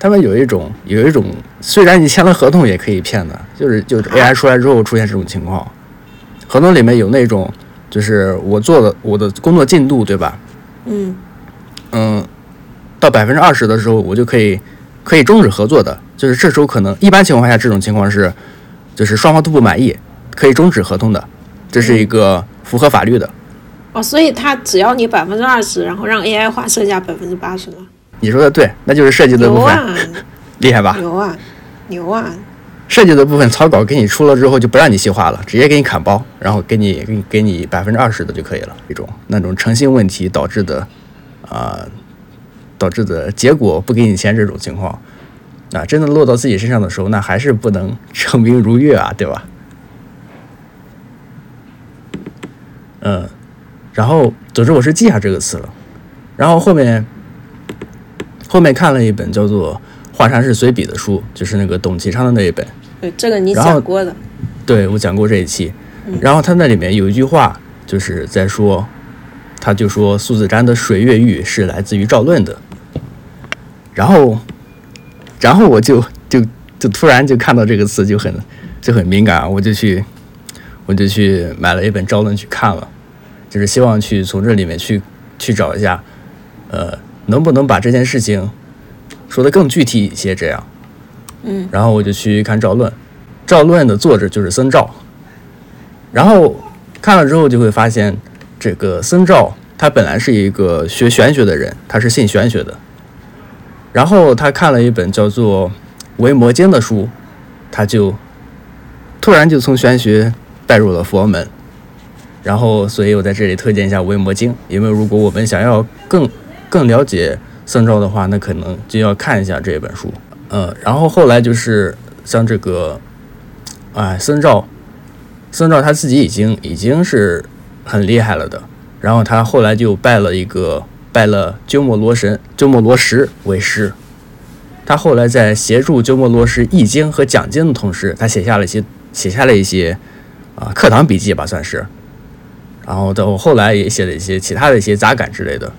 他们有一种有一种，虽然你签了合同也可以骗的，就是就是 AI 出来之后出现这种情况，合同里面有那种，就是我做的我的工作进度，对吧？嗯嗯，到百分之二十的时候，我就可以可以终止合作的。就是这时候可能一般情况下，这种情况是，就是双方都不满意，可以终止合同的，这是一个符合法律的。哦，所以他只要你百分之二十，然后让 AI 画剩下百分之八十吗？你说的对，那就是设计的部分，厉害吧？牛啊，牛啊！设计的部分草稿给你出了之后，就不让你细化了，直接给你砍包，然后给你给你给你百分之二十的就可以了。一种那种诚信问题导致的，啊、导致的结果不给你钱这种情况，啊，真的落到自己身上的时候，那还是不能 成名如月啊，对吧？嗯，然后总之我是记下这个词了，然后后面后面看了一本叫做《华山是随笔》的书，就是那个董其昌的那一本。对，这个你讲过的。对我讲过这一期，然后他那里面有一句话，就是在说，他就说苏子瞻的水月玉是来自于赵论的，然后，然后我就就就突然就看到这个词就很就很敏感，我就去我就去买了一本赵论去看了，就是希望去从这里面去去找一下，呃，能不能把这件事情说的更具体一些，这样。嗯。然后我就去看赵论，赵论的作者就是僧肇，然后看了之后就会发现，这个僧肇他本来是一个学玄学的人，他是信玄学的，然后他看了一本叫做《维摩经》的书，他就突然就从玄学带入了佛门，然后所以我在这里推荐一下《维摩经》，因为如果我们想要更更了解僧肇的话，那可能就要看一下这本书。呃，然后后来就是像这个，哎，僧肇，僧肇他自己已经已经是很厉害了的，然后他后来就拜了一个拜了鸠摩罗什鸠摩罗什为师，他后来在协助鸠摩罗什译经和讲经的同时，他写下了一些写下了一些啊课堂笔记吧，算是，然后到后来也写了一些其他的一些杂感之类的，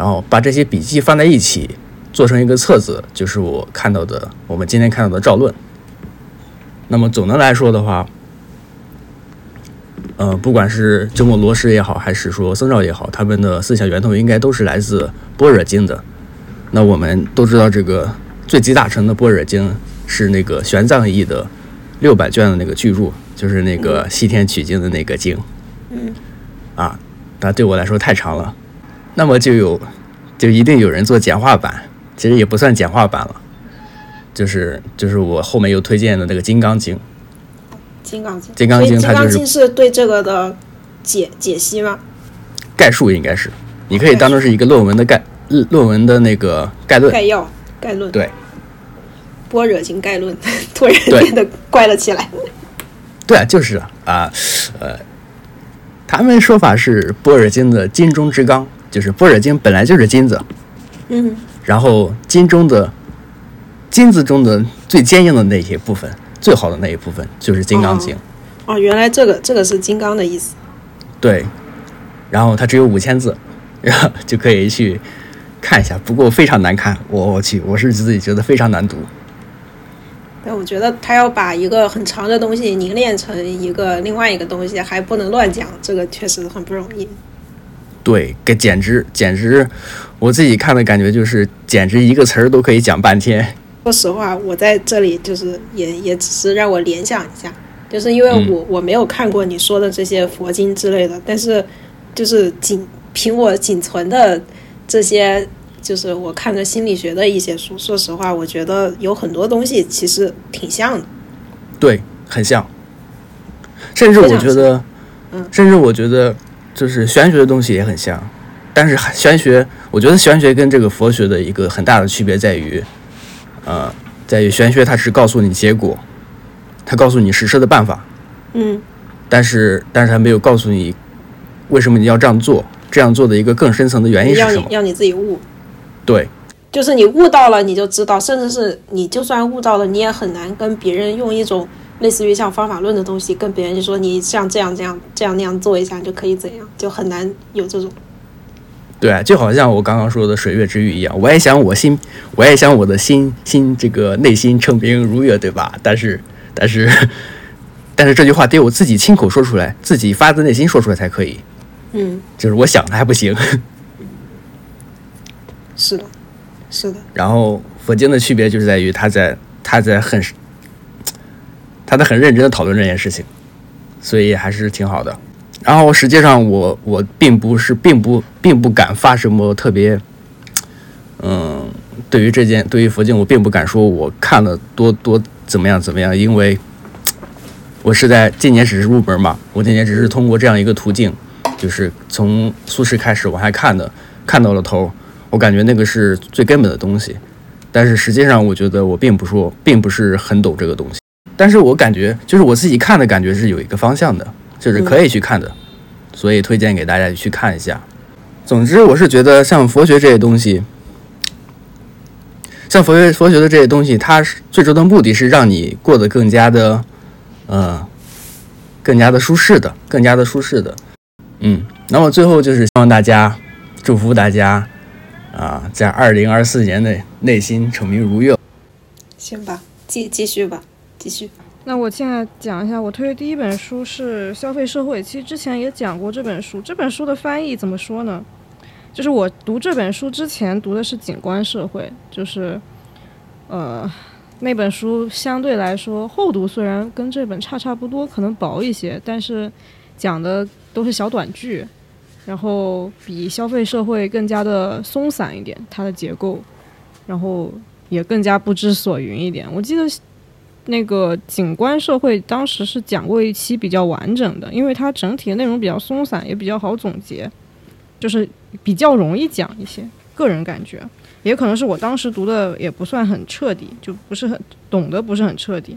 然后把这些笔记放在一起。做成一个册子，就是我看到的，我们今天看到的赵论。那么总的来说的话，呃，不管是鸠摩罗什也好，还是说僧肇也好，他们的思想源头应该都是来自《般若经》的。那我们都知道，这个最集大成的《般若经》是那个玄奘译的六百卷的那个巨著，就是那个西天取经的那个经。嗯。啊，那对我来说太长了，那么就有就一定有人做简化版。其实也不算简化版了，就是就是我后面又推荐的那个《金刚经》。金刚经，金刚经所以金刚它就是经是对这个的解解析吗？概述应该是，你可以当做是一个论文的概论论文的那个概论。概要、概论。对，般若经概论，突然变得怪了起来。对啊，就是啊，呃，他们说法是般若经的金中之刚，就是般若经本来就是金子，嗯，然后金中的金子中的最坚硬的那些部分，最好的那一部分就是金刚经。哦，原来这个这个是金刚的意思。对，然后它只有五千字，然后就可以去看一下。不过非常难看，我我去，我是自己觉得非常难读。但我觉得他要把一个很长的东西凝练成一个另外一个东西，还不能乱讲，这个确实很不容易。对，给简直简直，我自己看的感觉就是，简直一个词儿都可以讲半天。说实话，我在这里就是也也只是让我联想一下，就是因为嗯我、我没有看过你说的这些佛经之类的，但是就是仅凭我仅存的这些，就是我看的心理学的一些书，说实话，我觉得有很多东西其实挺像的。对，很像。甚至我觉得，嗯甚至我觉得，就是玄学的东西也很像。但是玄学，我觉得玄学跟这个佛学的一个很大的区别在于，呃，在于玄学它是告诉你结果，它告诉你实施的办法，嗯但是但是它没有告诉你为什么你要这样做，这样做的一个更深层的原因是什么？要你要你自己悟，对就是你悟到了，你就知道，甚至是你就算悟到了，你也很难跟别人用一种类似于像方法论的东西跟别人就说你像这样这样这样那样做一下你就可以怎样，就很难有这种。对啊，就好像我刚刚说的水月之欲一样，我也想我心，我也想我的心心这个内心成明如月，对吧？但是但是 但是这句话得我自己亲口说出来，自己发自内心说出来才可以，嗯，就是我想的还不行。是的，是的。然后佛经的区别就是在于他在他在很他在很认真的讨论这件事情，所以还是挺好的。然后实际上我我并不是并不并不敢发什么特别，嗯，对于这件对于佛经我并不敢说我看了多多怎么样怎么样，因为我是在今年只是入门嘛，我今年只是通过这样一个途径，就是从苏轼开始往下看的，看到了头，我感觉那个是最根本的东西，但是实际上我觉得我并不说并不是很懂这个东西，但是我感觉就是我自己看的感觉是有一个方向的。就是可以去看的，所以推荐给大家去看一下。总之，我是觉得像佛学这些东西，像佛学佛学的这些东西，它是最终的目的是让你过得更加的，呃，更加的舒适的，更加的舒适的。嗯，那么最后就是希望大家，祝福大家啊，在二零二四年内内心成名如愿。行吧，继继续吧，继续。那我现在讲一下，我推的第一本书是《消费社会》。其实之前也讲过这本书。这本书的翻译怎么说呢？就是我读这本书之前读的是《景观社会》，就是，呃，那本书相对来说厚度虽然跟这本差差不多，可能薄一些，但是讲的都是小短句，然后比《消费社会》更加的松散一点，它的结构，然后也更加不知所云一点。我记得。那个景观社会当时是讲过一期比较完整的，因为它整体的内容比较松散，也比较好总结，就是比较容易讲一些。个人感觉，也可能是我当时读的也不算很彻底，就不是很懂得不是很彻底，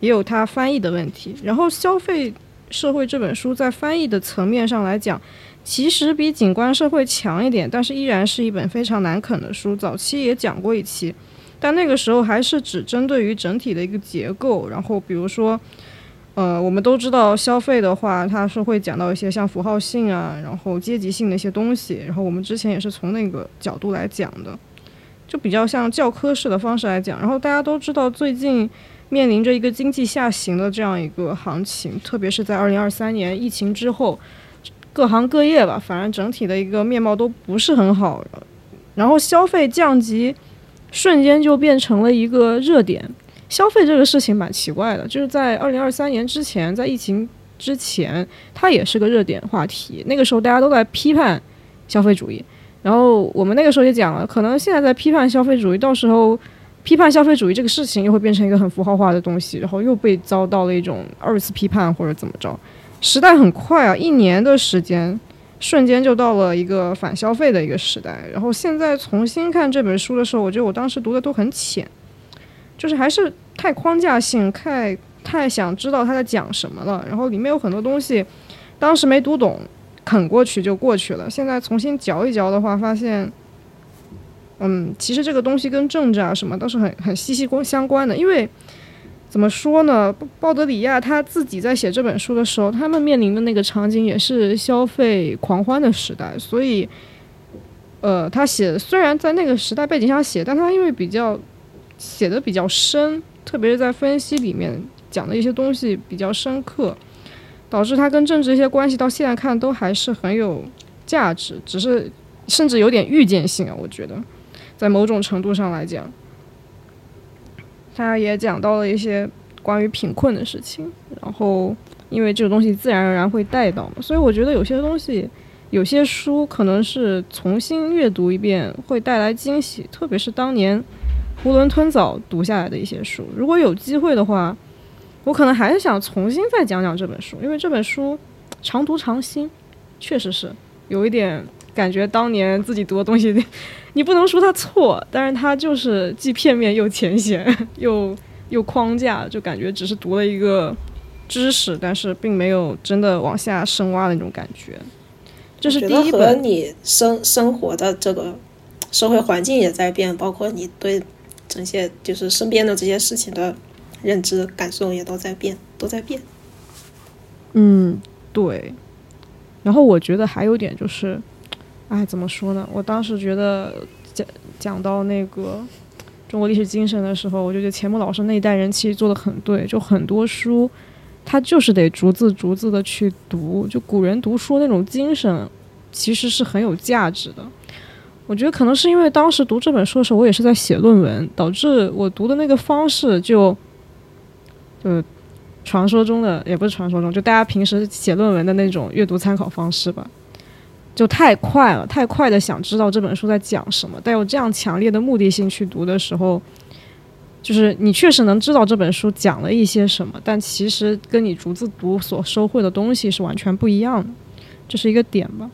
也有它翻译的问题。然后消费社会这本书在翻译的层面上来讲，其实比景观社会强一点，但是依然是一本非常难啃的书。早期也讲过一期。但那个时候还是只针对于整体的一个结构，然后比如说，呃，我们都知道消费的话，它是会讲到一些像符号性啊，然后阶级性的一些东西，然后我们之前也是从那个角度来讲的，就比较像教科式的方式来讲。然后大家都知道，最近面临着一个经济下行的这样一个行情，特别是在二零二三年疫情之后，各行各业吧，反正整体的一个面貌都不是很好，然后消费降级。瞬间就变成了一个热点，消费这个事情蛮奇怪的，就是在二零二三年之前，在疫情之前，它也是个热点话题。那个时候大家都在批判消费主义，然后我们那个时候也讲了，可能现在在批判消费主义，到时候批判消费主义这个事情又会变成一个很符号化的东西，然后又被遭到了一种二次批判或者怎么着。时代很快啊，一年的时间。瞬间就到了一个反消费的一个时代，然后现在重新看这本书的时候，我觉得我当时读的都很浅，就是还是太框架性，太太想知道他在讲什么了，然后里面有很多东西，当时没读懂，啃过去就过去了。现在重新嚼一嚼的话，发现，嗯，其实这个东西跟政治啊什么都是很很息息相关的，因为。怎么说呢？鲍德里亚他自己在写这本书的时候，他们面临的那个场景也是消费狂欢的时代，所以，呃，他写虽然在那个时代背景下写，但他因为比较写的比较深，特别是在分析里面讲的一些东西比较深刻，导致他跟政治一些关系到现在看都还是很有价值，只是甚至有点预见性啊，我觉得，在某种程度上来讲。他也讲到了一些关于贫困的事情，然后因为这个东西自然而然会带到，所以我觉得有些东西，有些书可能是重新阅读一遍会带来惊喜，特别是当年囫囵吞枣读下来的一些书。如果有机会的话，我可能还是想重新再讲讲这本书，因为这本书常读常新，确实是有一点。感觉当年自己读的东西，你不能说它错，但是它就是既片面又浅显，又又框架，就感觉只是读了一个知识，但是并没有真的往下深挖的那种感觉。这是第一本。和你生生活的这个社会环境也在变，包括你对这些就是身边的这些事情的认知感受也都在变，都在变。嗯，对。然后我觉得还有点就是。哎，怎么说呢？我当时觉得讲讲到那个中国历史精神的时候，我就觉得钱穆老师那一代人其实做的很对，就很多书，他就是得逐字逐字的去读，就古人读书那种精神，其实是很有价值的。我觉得可能是因为当时读这本书的时候，我也是在写论文，导致我读的那个方式就，就传说中的也不是传说中，就大家平时写论文的那种阅读参考方式吧，就太快了，太快的想知道这本书在讲什么，带有这样强烈的目的性去读的时候，就是你确实能知道这本书讲了一些什么，但其实跟你逐字读所收获的东西是完全不一样的，这是一个点吧，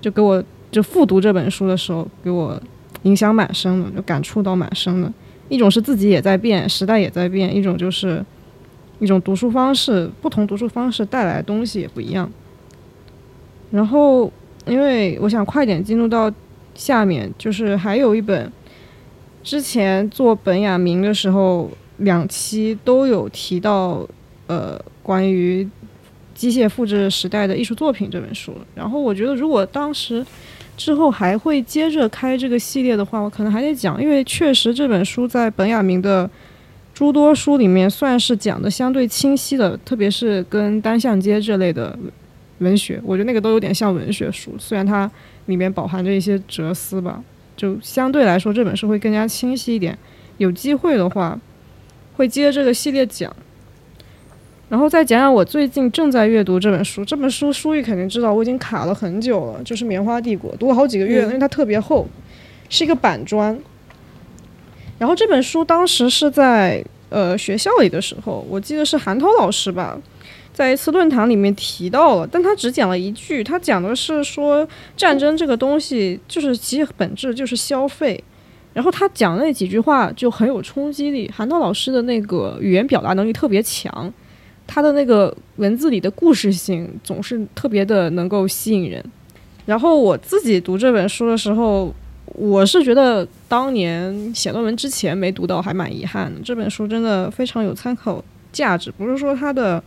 就给我。就复读这本书的时候，给我影响蛮深的，就感触到蛮深的。一种是自己也在变，时代也在变；一种就是一种读书方式，不同读书方式带来的东西也不一样。然后，因为我想快点进入到下面，就是还有一本之前做本雅明的时候，两期都有提到，呃，关于机械复制时代的艺术作品这本书。然后我觉得，如果当时之后还会接着开这个系列的话，我可能还得讲，因为确实这本书在本雅明的诸多书里面算是讲的相对清晰的，特别是跟单向街这类的文学，我觉得那个都有点像文学书，虽然它里面饱含着一些哲思吧，就相对来说这本书会更加清晰一点。有机会的话，会接这个系列讲。然后再讲讲我最近正在阅读这本书。这本书书玉肯定知道，我已经卡了很久了，就是《棉花帝国》，读了好几个月，因为它特别厚，是一个板砖。然后这本书当时是在呃学校里的时候，我记得是韩涛老师吧，在一次论坛里面提到了，但他只讲了一句，他讲的是说战争这个东西就是其实本质就是消费。然后他讲那几句话就很有冲击力，韩涛老师的那个语言表达能力特别强。他的那个文字里的故事性总是特别的能够吸引人。然后我自己读这本书的时候，我是觉得当年写论文之前没读到，还蛮遗憾的。这本书真的非常有参考价值，不是说它的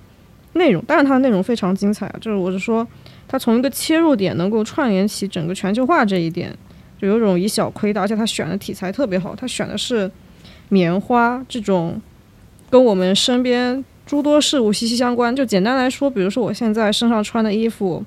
内容，当然它的内容非常精彩啊，就是我是说它从一个切入点能够串联起整个全球化这一点，就有种以小窥大，而且他选的题材特别好，他选的是棉花这种跟我们身边。诸多事物息息相关。就简单来说，比如说我现在身上穿的衣服，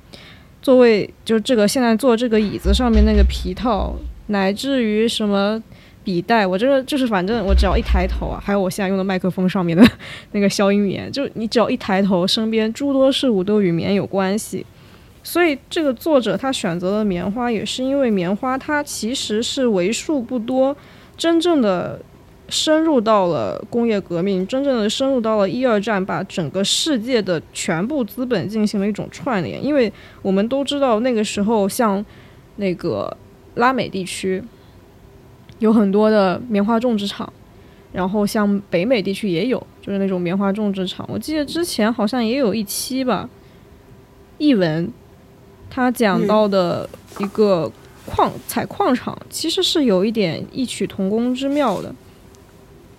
座位就这个现在坐这个椅子上面那个皮套，乃至于什么笔袋，我这个就是反正我只要一抬头啊，还有我现在用的麦克风上面的 那个消音棉，就你只要一抬头，身边诸多事物都与棉有关系。所以这个作者他选择了棉花，也是因为棉花它其实是为数不多真正的。深入到了工业革命，真正的深入到了一二战，把整个世界的全部资本进行了一种串联。因为我们都知道，那个时候像那个拉美地区有很多的棉花种植场，然后像北美地区也有，就是那种棉花种植场。我记得之前好像也有一期吧，译文他讲到的一个矿采矿场，其实是有一点异曲同工之妙的。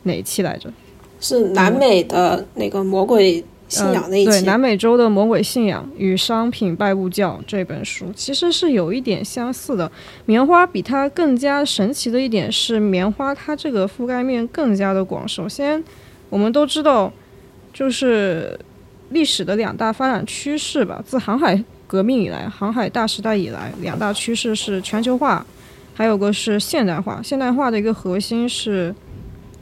哪一期来着？是南美的那个魔鬼信仰那一期。对，南美洲的魔鬼信仰与商品拜物教这本书其实是有一点相似的。棉花比它更加神奇的一点是，棉花它这个覆盖面更加的广。首先，我们都知道，就是历史的两大发展趋势吧。自航海革命以来，航海大时代以来，两大趋势是全球化，还有个是现代化。现代化的一个核心是。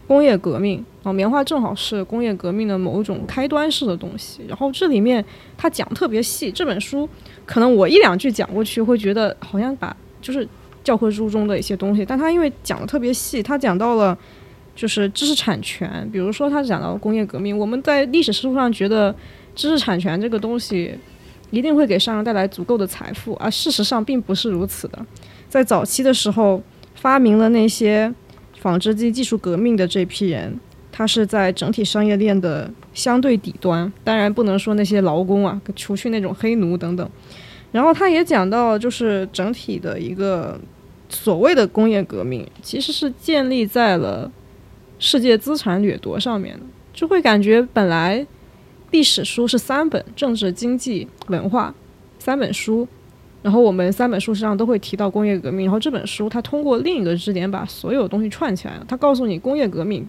工业革命啊，棉花正好是工业革命的某种开端式的东西。然后这里面他讲特别细，这本书可能我一两句讲过去会觉得好像把就是教科书中的一些东西，但他因为讲的特别细，他讲到了就是知识产权，比如说他讲到工业革命，我们在历史书上觉得知识产权这个东西一定会给商人带来足够的财富，而事实上并不是如此的。在早期的时候发明了那些。纺织机技术革命的这批人，他是在整体商业链的相对底端，当然不能说那些劳工啊，除去那种黑奴等等。然后他也讲到，就是整体的一个所谓的工业革命，其实是建立在了世界资产掠夺上面的，就会感觉本来历史书是三本，政治、经济、文化三本书。然后我们三本书实际上都会提到工业革命，然后这本书它通过另一个支点把所有东西串起来了。它告诉你工业革命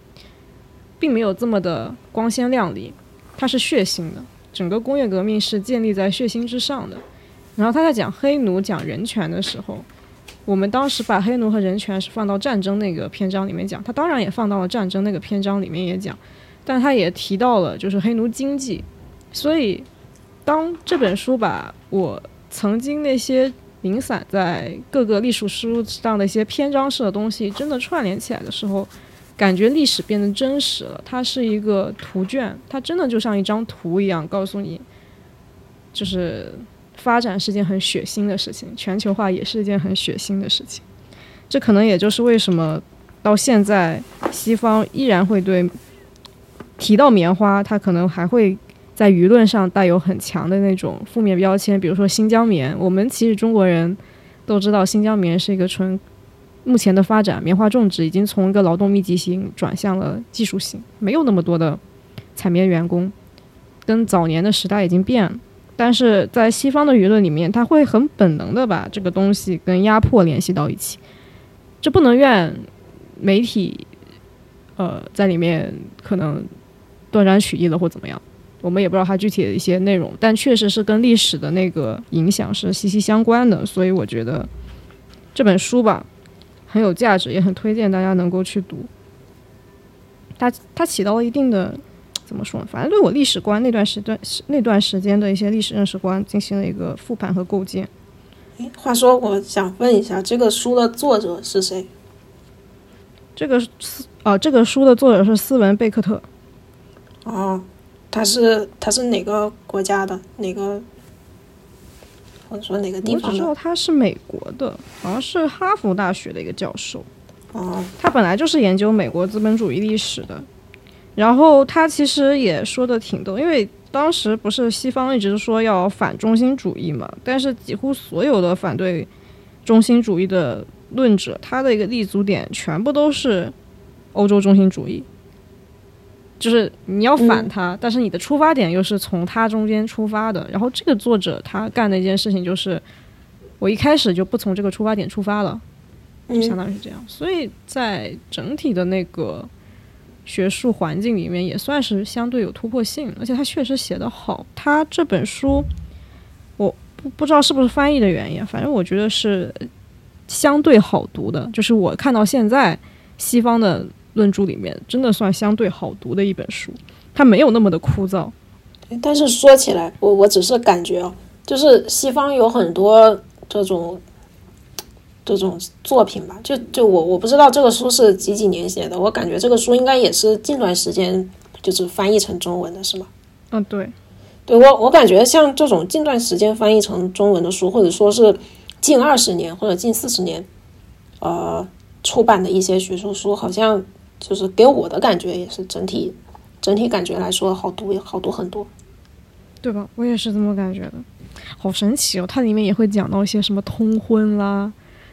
并没有这么的光鲜亮丽，它是血腥的，整个工业革命是建立在血腥之上的。然后他在讲黑奴、讲人权的时候，我们当时把黑奴和人权是放到战争那个篇章里面讲，他当然也放到了战争那个篇章里面也讲，但他也提到了就是黑奴经济，所以当这本书把我曾经那些零散在各个历史书上的一些篇章式的东西真的串联起来的时候，感觉历史变得真实了。它是一个图卷，它真的就像一张图一样，告诉你，就是发展是件很血腥的事情，全球化也是一件很血腥的事情。这可能也就是为什么到现在西方依然会对提到棉花，它可能还会在舆论上带有很强的那种负面标签，比如说新疆棉。我们其实中国人都知道，新疆棉是一个纯目前的发展，棉花种植已经从一个劳动密集型转向了技术型，没有那么多的采棉员工，跟早年的时代已经变了。但是在西方的舆论里面，他会很本能的把这个东西跟压迫联系到一起，这不能怨媒体，呃，在里面可能断章取义了或怎么样，我们也不知道它具体的一些内容，但确实是跟历史的那个影响是息息相关的，所以我觉得这本书吧很有价值，也很推荐大家能够去读。它它起到了一定的。怎么说呢？反正对我历史观那段时段那段时间的一些历史认识观进行了一个复盘和构建。诶，话说，我想问一下，这个书的作者是谁？这个斯啊，这个书的作者是斯文贝克特。哦，他是他是哪个国家的？哪个或者说哪个地我只知道？他是美国的，好像是哈佛大学的一个教授。哦，他本来就是研究美国资本主义历史的，然后他其实也说的挺逗，因为当时不是西方一直说要反中心主义嘛，但是几乎所有的反对中心主义的论者，他的一个立足点全部都是欧洲中心主义，就是你要反他，但是你的出发点又是从他中间出发的。然后这个作者他干的一件事情就是，我一开始就不从这个出发点出发了。就相嗯，当于是这样。所以在整体的那个学术环境里面，也算是相对有突破性，而且他确实写得好。他这本书，我不不知道是不是翻译的原因，反正我觉得是相对好读的。就是我看到现在西方的论著里面，真的算相对好读的一本书。它没有那么的枯燥，但是说起来，我我只是感觉哦，就是西方有很多这种这种作品吧，就就我我不知道这个书是几几年写的，我感觉这个书应该也是近段时间就是翻译成中文的，是吗？嗯，对，对我，我感觉像这种近段时间翻译成中文的书，或者说是近二十年或者近四十年，呃，出版的一些学术书，好像就是给我的感觉也是整体整体感觉来说好多好多很多。对吧？我也是这么感觉的，好神奇哦！它里面也会讲到一些什么通婚啦，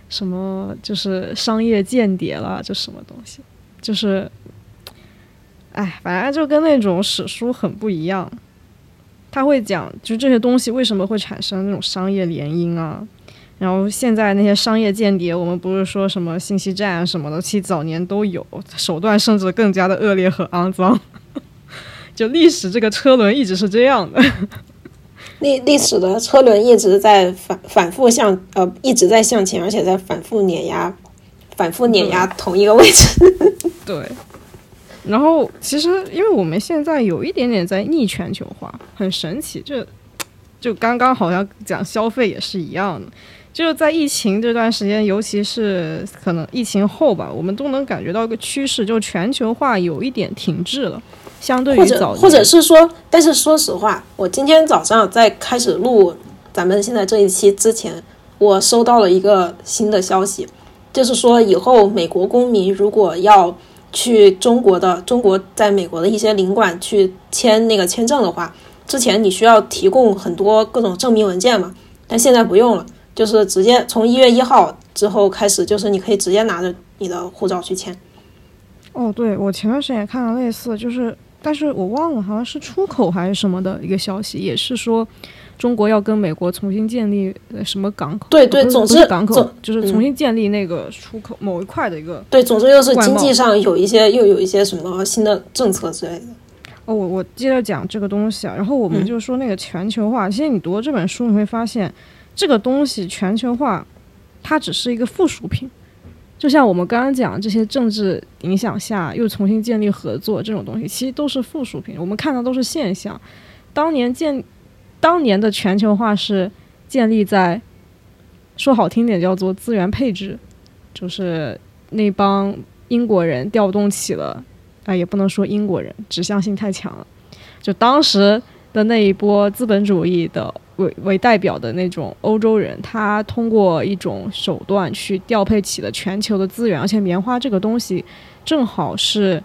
什么就是商业间谍啦，这什么东西，就是，哎，反正就跟那种史书很不一样。他会讲，就这些东西为什么会产生那种商业联姻啊？然后现在那些商业间谍，我们不是说什么信息战啊什么的，其实早年都有，手段甚至更加的恶劣和肮脏。就历史这个车轮一直是这样的，历历史的车轮一直在反反复向呃一直在向前，而且在反复碾压，反复碾压同一个位置。对。然后其实，因为我们现在有一点点在逆全球化，很神奇。这就刚刚好像讲消费也是一样的，就是在疫情这段时间，尤其是可能疫情后吧，我们都能感觉到一个趋势，就全球化有一点停滞了，相对于早年。或者是说，但是说实话，我今天早上在开始录咱们现在这一期之前，我收到了一个新的消息，就是说以后美国公民如果要去中国的中国在美国的一些领馆去签那个签证的话，之前你需要提供很多各种证明文件嘛，但现在不用了，就是直接从一月一号之后开始，就是你可以直接拿着你的护照去签。哦，对，我前段时间也看了类似，就是，但是我忘了，好像是出口还是什么的一个消息，也是说中国要跟美国重新建立呃什么港口，对对总之港口，就是重新建立那个出口某一块的一个。对，总之又是经济上有一些又有一些什么新的政策之类的。哦，我我接着讲这个东西啊，然后我们嗯就说那个全球化，其实你读了这本书，你会发现这个东西全球化它只是一个附属品。就像我们刚刚讲这些政治影响下又重新建立合作这种东西，其实都是附属品。我们看到都是现象。当年建，当年的全球化是建立在，说好听点叫做资源配置，就是那帮英国人调动起了，啊，也不能说英国人，指向性太强了。就当时的那一波资本主义的。为为代表的那种欧洲人，他通过一种手段去调配起了全球的资源，而且棉花这个东西正好是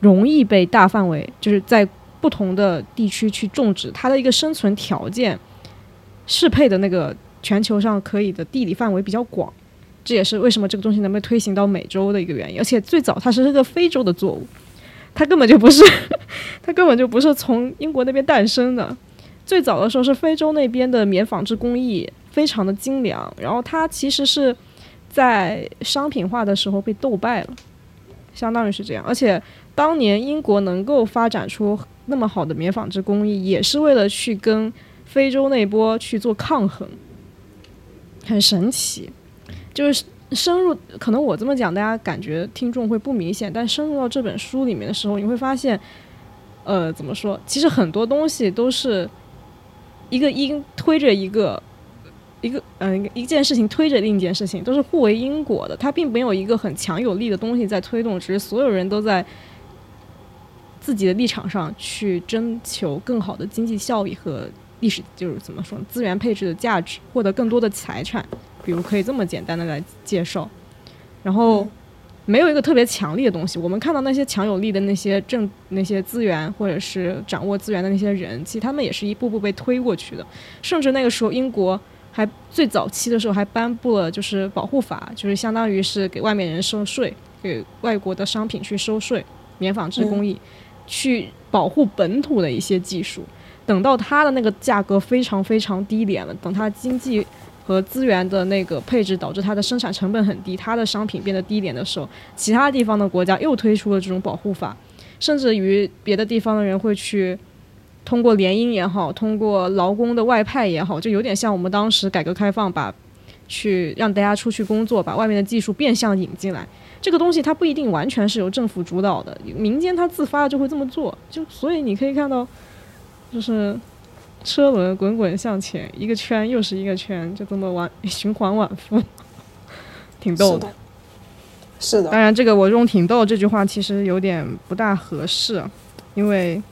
容易被大范围，就是在不同的地区去种植，它的一个生存条件适配的那个全球上可以的地理范围比较广，这也是为什么这个东西能被推行到美洲的一个原因。而且最早它是这个非洲的作物，它根本就不是，它根本就不是从英国那边诞生的。最早的时候是非洲那边的棉纺织工艺非常的精良，然后它其实是在商品化的时候被斗败了，相当于是这样。而且当年英国能够发展出那么好的棉纺织工艺，也是为了去跟非洲那波去做抗衡，很神奇。就是深入，可能我这么讲，大家感觉听众会不明显，但深入到这本书里面的时候，你会发现，呃，怎么说？其实很多东西都是。一个因推着一个，一个嗯一件事情推着另一件事情，都是互为因果的。它并没有一个很强有力的东西在推动，只是所有人都在自己的立场上去征求更好的经济效益和历史，就是怎么说资源配置的价值，获得更多的财产。比如可以这么简单的来介绍，然后。没有一个特别强力的东西。我们看到那些强有力的那些政、那些资源，或者是掌握资源的那些人，其实他们也是一步步被推过去的。甚至那个时候，英国还最早期的时候还颁布了就是保护法，就是相当于是给外面人收税，给外国的商品去收税，棉纺织工艺，去保护本土的一些技术。等到它的那个价格非常非常低廉了，等它经济。和资源的那个配置导致它的生产成本很低，它的商品变得低廉的时候，其他地方的国家又推出了这种保护法，甚至于别的地方的人会去通过联姻也好，通过劳工的外派也好，就有点像我们当时改革开放把去让大家出去工作，把外面的技术变相引进来。这个东西它不一定完全是由政府主导的，民间它自发就会这么做。就所以你可以看到，就是。车轮滚滚向前，一个圈又是一个圈，就这么往 循环往复，挺逗的。是的。当然，这个我用“挺逗”这句话其实有点不大合适，因为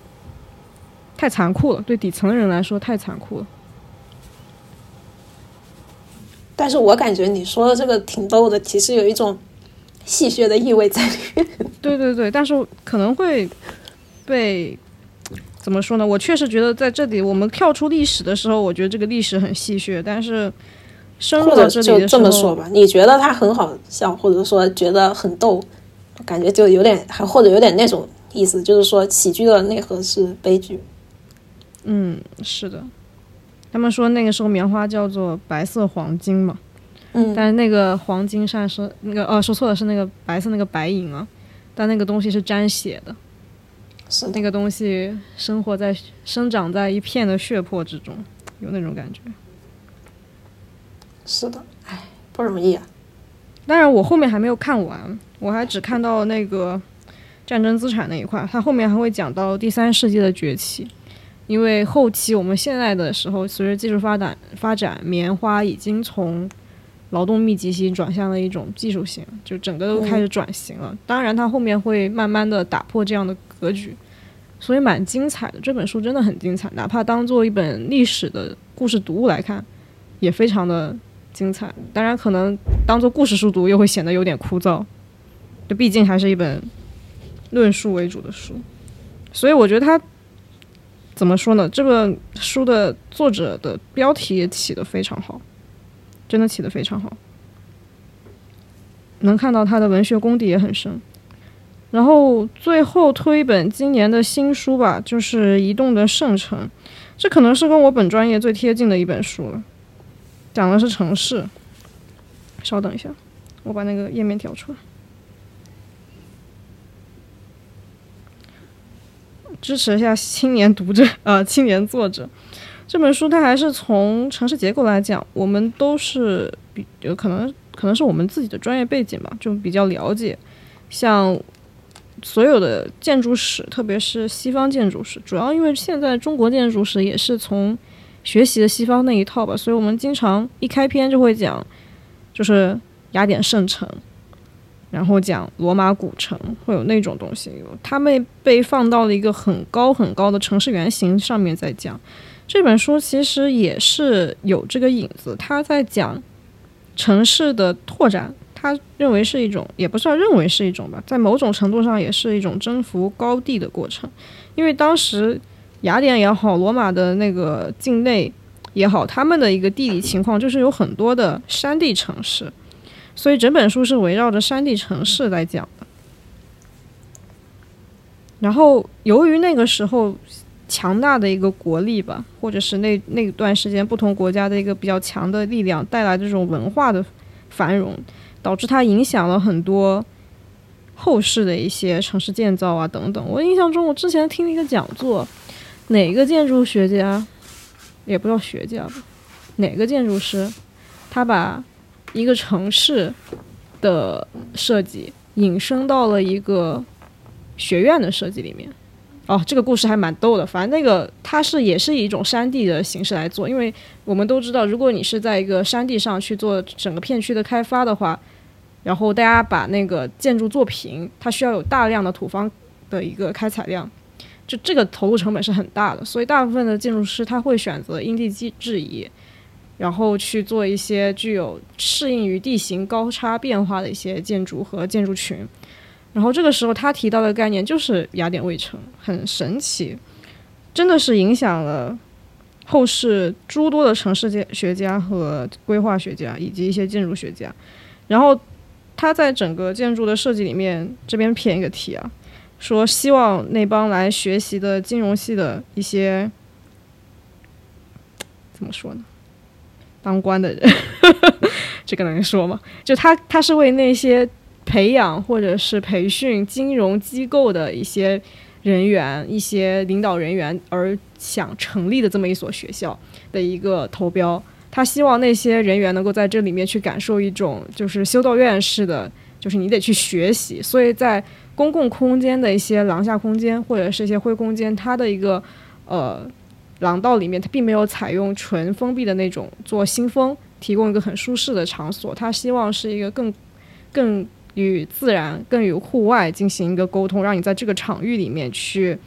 太残酷了，对底层的人来说太残酷了。但是我感觉你说的这个挺逗的，其实有一种戏谑的意味在里面。对对对，但是可能会被。怎么说呢？我确实觉得在这里，我们跳出历史的时候，我觉得这个历史很戏谑。但是深入到这里的时候，这么说吧，你觉得它很好笑，或者说觉得很逗，感觉就有点，还或者有点那种意思，就是说喜剧的内核是悲剧。嗯，是的。他们说那个时候棉花叫做白色黄金嘛，嗯，但是那个黄金上是那个哦，说错了，是那个白色那个白银啊，但那个东西是沾血的。是那个东西生活在生长在一片的血泊之中，有那种感觉。是的，哎，不容易啊。当然，我后面还没有看完，我还只看到那个战争资产那一块。它后面还会讲到第三世纪的崛起，因为后期我们现在的时候，随着技术发展，发展棉花已经从劳动密集型转向了一种技术型，就整个都开始转型了。当然，它后面会慢慢的打破这样的。格局，所以蛮精彩的。这本书真的很精彩，哪怕当做一本历史的故事读物来看，也非常的精彩。当然，可能当做故事书读又会显得有点枯燥，这毕竟还是一本论述为主的书。所以我觉得他怎么说呢？这本书的作者的标题也起得非常好，真的起得非常好，能看到他的文学功底也很深。然后最后推一本今年的新书吧，就是《移动的圣城》，这可能是跟我本专业最贴近的一本书了，讲的是城市。稍等一下，我把那个页面调出来，支持一下青年读者 呃青年作者。这本书它还是从城市结构来讲，我们都是。比有可能可能是我们自己的专业背景吧，就比较了解，像所有的建筑史，特别是西方建筑史，主要因为现在中国建筑史也是从学习的西方那一套吧，所以我们经常一开篇就会讲，就是雅典圣城。然后讲罗马古城会有那种东西，他们被放到了一个很高很高的城市原型上面在讲。这本书其实也是有这个影子，他在讲城市的拓展，他认为是一种，也不算认为是一种吧，在某种程度上也是一种征服高地的过程。因为当时雅典也好，罗马的那个境内也好，他们的一个地理情况就是有很多的山地城市。所以整本书是围绕着山地城市来讲的。然后，由于那个时候强大的一个国力吧，或者是那那段时间不同国家的一个比较强的力量带来这种文化的繁荣，导致它影响了很多后世的一些城市建造啊等等。我印象中，我之前听了一个讲座，哪个建筑学家也不知道学家吧，哪个建筑师，他把。一个城市的设计引申到了一个学院的设计里面。哦，这个故事还蛮逗的。反正那个它是也是一种山地的形式来做，因为我们都知道，如果你是在一个山地上去做整个片区的开发的话，然后大家把那个建筑做平，它需要有大量的土方的一个开采量，就这个投入成本是很大的。所以大部分的建筑师他会选择因地制宜。然后去做一些具有适应于地形高差变化的一些建筑和建筑群，然后这个时候他提到的概念就是雅典卫城，很神奇，真的是影响了后世诸多的城市建学家和规划学家以及一些建筑学家。然后他在整个建筑的设计里面，这边偏一个题啊，说希望那帮来学习的金融系的一些怎么说呢？当官的人，这个能说吗？就他，他是为那些培养或者是培训金融机构的一些人员、一些领导人员而想成立的这么一所学校的一个投标。他希望那些人员能够在这里面去感受一种就是修道院式的，就是你得去学习。所以在公共空间的一些廊下空间或者是一些灰空间，它的一个呃。廊道里面，它并没有采用纯封闭的那种做新风，提供一个很舒适的场所。他希望是一个更、更与自然、更与户外进行一个沟通，让你在这个场域里面去，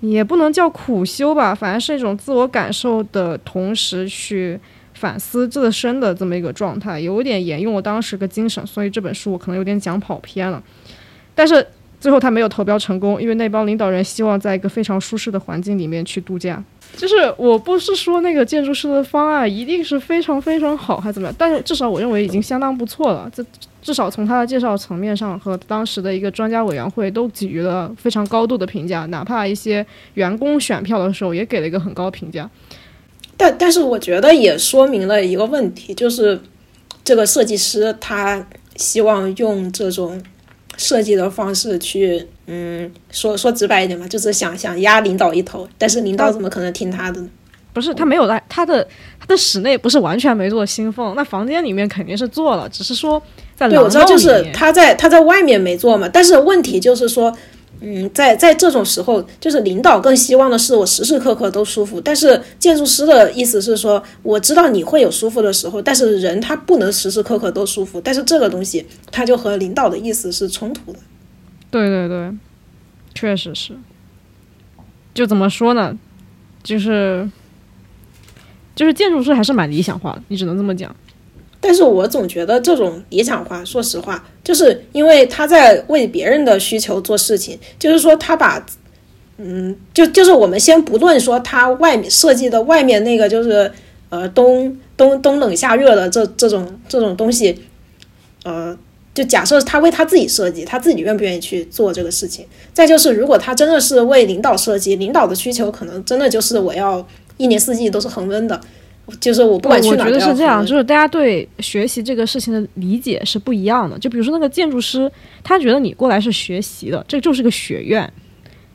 也不能叫苦修吧，反正是一种自我感受的同时去反思自身的这么一个状态，有点沿用我当时的精神。所以这本书我可能有点讲跑偏了，但是。最后他没有投标成功，因为那帮领导人希望在一个非常舒适的环境里面去度假。就是我不是说那个建筑师的方案一定是非常非常好，还怎么样？但是至少我认为已经相当不错了。这至少从他的介绍层面上和当时的一个专家委员会都给予了非常高度的评价，哪怕一些员工选票的时候也给了一个很高评价。但但是我觉得也说明了一个问题，就是这个设计师他希望用这种。设计的方式去，嗯，说说直白一点嘛，就是想想压领导一头，但是领导怎么可能听他的呢？不是他没有在他的他的室内不是完全没做新风，那房间里面肯定是做了，只是说在对，我知道就是他在他在外面没做嘛，但是问题就是说。嗯，在在这种时候，就是领导更希望的是我时时刻刻都舒服。但是建筑师的意思是说，我知道你会有舒服的时候，但是人他不能时时刻刻都舒服。但是这个东西，他就和领导的意思是冲突的。对对对，确实是。就怎么说呢？就是就是建筑师还是蛮理想化的，你只能这么讲。但是我总觉得这种理想化，说实话，就是因为他在为别人的需求做事情，就是说他把，嗯，就就是我们先不论说他外面设计的外面那个就是呃冬冬冬冷夏热的这这种这种东西，呃，就假设他为他自己设计，他自己愿不愿意去做这个事情？再就是如果他真的是为领导设计，领导的需求可能真的就是我要一年四季都是恒温的。就是我不管去哪，我觉得是这样，就是大家对学习这个事情的理解是不一样的。就比如说那个建筑师，他觉得你过来是学习的，这就是个学院，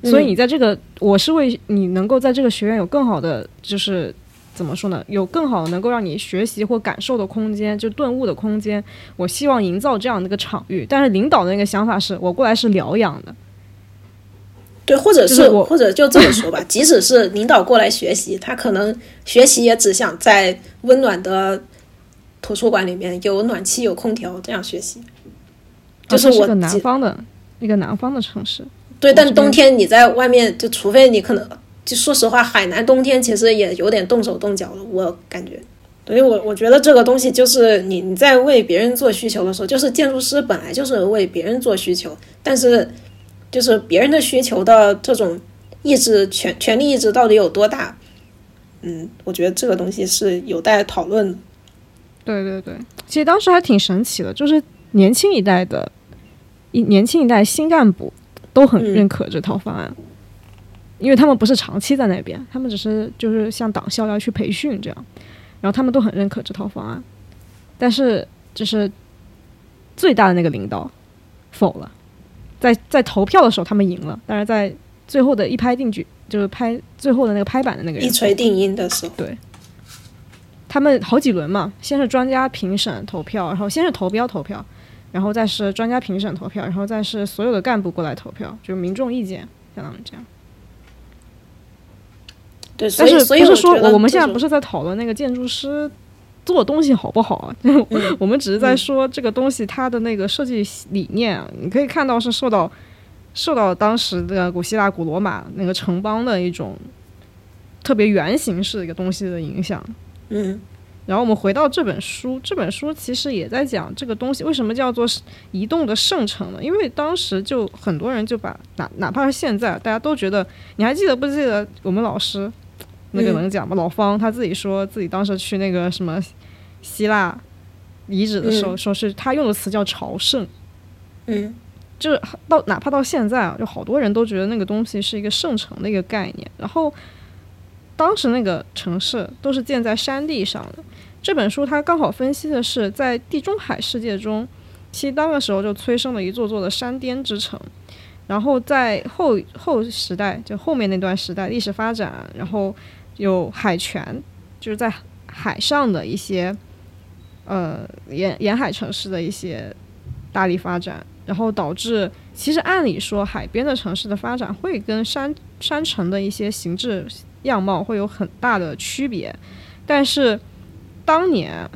所以你在这个，我是为你能够在这个学院有更好的就是怎么说呢？有更好能够让你学习或感受的空间，就顿悟的空间。我希望营造这样的一个场域。但是领导的那个想法是我过来是疗养的，对，或者是或者就这么说吧，即使是领导过来学习，他可能学习也只想在温暖的图书馆里面有暖气、有空调这样学习。就是我南方的一个南方的城市。对，但冬天你在外面，就除非你可能，就说实话，海南冬天其实也有点动手动脚的，我感觉。所以我我觉得这个东西就是你你在为别人做需求的时候，就是建筑师本来就是为别人做需求，但是就是别人的需求的这种意志权权力意志到底有多大？嗯，我觉得这个东西是有待讨论的。对对对，其实当时还挺神奇的，就是年轻一代的，一年轻一代新干部都很嗯认可这套方案，因为他们不是长期在那边，他们只是就是像党校要去培训这样，然后他们都很认可这套方案，但是就是最大的那个领导否了，在在投票的时候他们赢了，但是在最后的一拍定局，就是拍最后的那个拍板的那个人一锤定音的时候，对。他们好几轮嘛，先是专家评审投票，然后先是投标投票，然后再是专家评审投票，然后再是所有的干部过来投票，就是民众意见，相当于这样。对，但是以所以不是说我们现在不是在讨论那个建筑师做东西好不好啊？我们只是在说这个东西它的那个设计理念啊，你可以看到是受到受到当时的古希腊、古罗马那个城邦的一种特别圆形式的一个东西的影响。嗯然后我们回到这本书，这本书其实也在讲这个东西为什么叫做移动的圣城呢？因为当时就很多人就把哪哪怕是现在，大家都觉得，你还记得不记得我们老师那个嗯能讲吗？老方他自己说自己当时去那个什么希腊遗址的时候，说是他用的词叫朝圣，嗯就是到哪怕到现在啊，就好多人都觉得那个东西是一个圣城的一个概念。然后当时那个城市都是建在山地上的。这本书它刚好分析的是在地中海世界中，其实当个时候就催生了一座座的山巅之城。然后在后后时代，就后面那段时代历史发展，然后有海权，就是在海上的一些呃沿沿海城市的一些大力发展，然后导致其实按理说海边的城市的发展会跟山山城的一些形制样貌会有很大的区别，但是当年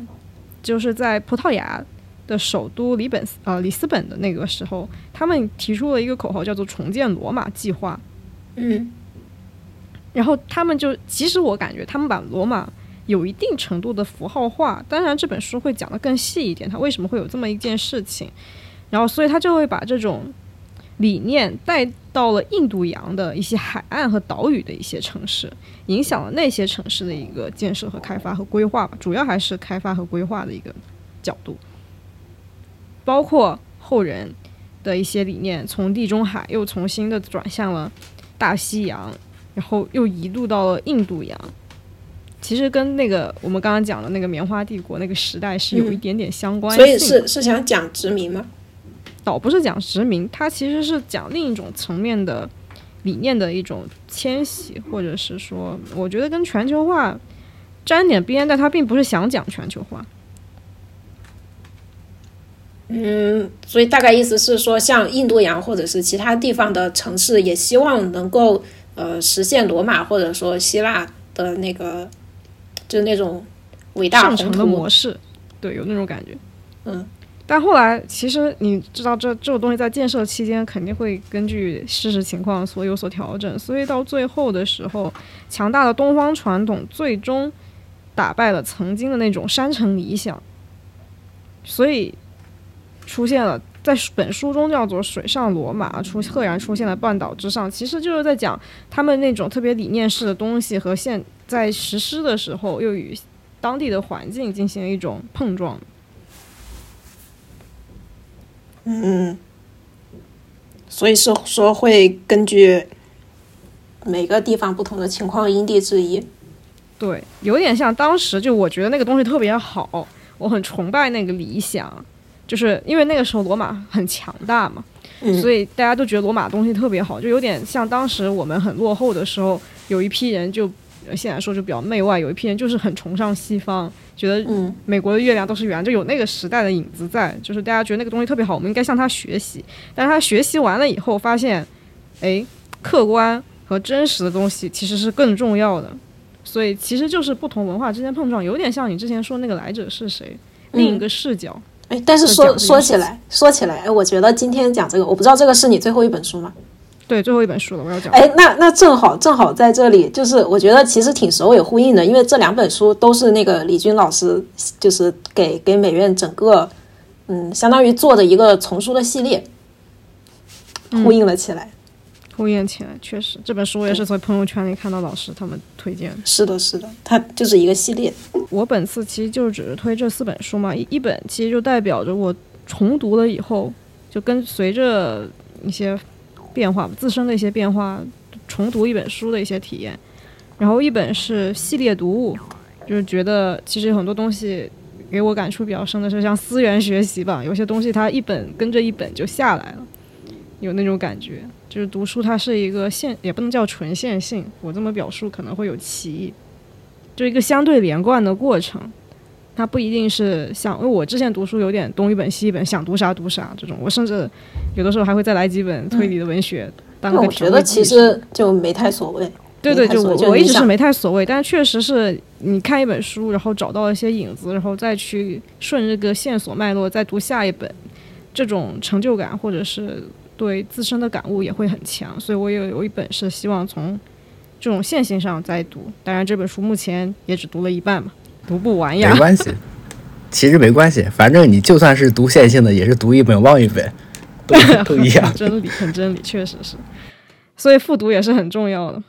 就是在葡萄牙的首都里本呃里斯本的那个时候，他们提出了一个口号叫做“重建罗马计划”，嗯然后他们就，其实我感觉他们把罗马有一定程度的符号化。当然，这本书会讲得更细一点，它为什么会有这么一件事情。然后，所以他就会把这种理念带到了印度洋的一些海岸和岛屿的一些城市，影响了那些城市的一个建设和开发和规划吧。主要还是开发和规划的一个角度，包括后人的一些理念，从地中海又重新的转向了大西洋。然后又移入到了印度洋，其实跟那个我们刚刚讲的那个棉花帝国那个时代是有一点点相关性的。所以是是想讲殖民吗？倒不是讲殖民，它其实是讲另一种层面的理念的一种迁徙，或者是说，我觉得跟全球化沾点边，但它并不是想讲全球化。嗯，所以大概意思是说，像印度洋或者是其他地方的城市，也希望能够呃实现罗马或者说希腊的那个，就是那种伟大宏上层的图。模式，对，有那种感觉。嗯，但后来其实你知道这这种东西在建设期间肯定会根据事实情况所有所调整，所以到最后的时候，强大的东方传统最终打败了曾经的那种山城理想，所以出现了。在本书中叫做“水上罗马”，出赫然出现了半岛之上，其实就是在讲他们那种特别理念式的东西和现在实施的时候又与当地的环境进行了一种碰撞。嗯，所以是说会根据每个地方不同的情况因地制宜。对，有点像当时就我觉得那个东西特别好，我很崇拜那个理想，就是因为那个时候罗马很强大嘛，嗯所以大家都觉得罗马东西特别好，就有点像当时我们很落后的时候，有一批人就现在说就比较媚外，有一批人就是很崇尚西方，觉得嗯美国的月亮都是圆，就有那个时代的影子在，就是大家觉得那个东西特别好，我们应该向他学习。但是他学习完了以后，发现，哎，客观和真实的东西其实是更重要的。所以其实就是不同文化之间碰撞，有点像你之前说那个来者是谁，另一个视角。哎，但是说说起来，说起来，哎，我觉得今天讲这个，我不知道这个是你最后一本书吗？对，最后一本书了，我要讲。哎，那那正好正好在这里，就是我觉得其实挺首尾呼应的，因为这两本书都是那个李军老师，就是给给美院整个，嗯，相当于做的一个丛书的系列，呼应了起来。呼应起来，确实这本书我也是从朋友圈里看到老师他们推荐。是的，是的，它就是一个系列。我本次其实就只是推这四本书嘛，一一本其实就代表着我重读了以后，就跟随着一些变化，自身的一些变化，重读一本书的一些体验。然后一本是系列读物，就是觉得其实有很多东西给我感触比较深的是像思源学习吧，有些东西它一本跟着一本就下来了，有那种感觉。就是读书它是一个线，也不能叫纯线性，我这么表述可能会有歧义。就一个相对连贯的过程，它不一定是像，因为我之前读书有点东一本西一本，想读啥读啥这种，我甚至有的时候还会再来几本推理的文学、当个那我觉得其实就没太所谓。对对，就我就我一直是没太所谓，但确实是你看一本书，然后找到一些影子，然后再去顺这个线索脉络再读下一本，这种成就感或者是对自身的感悟也会很强。所以我也有一本是希望从这种线性上再读，当然这本书目前也只读了一半嘛，读不完呀没。关系，其实没关系，反正你就算是读线性的，也是读一本忘一本，都都一样很。真理，很真理，确实是。所以复读也是很重要的。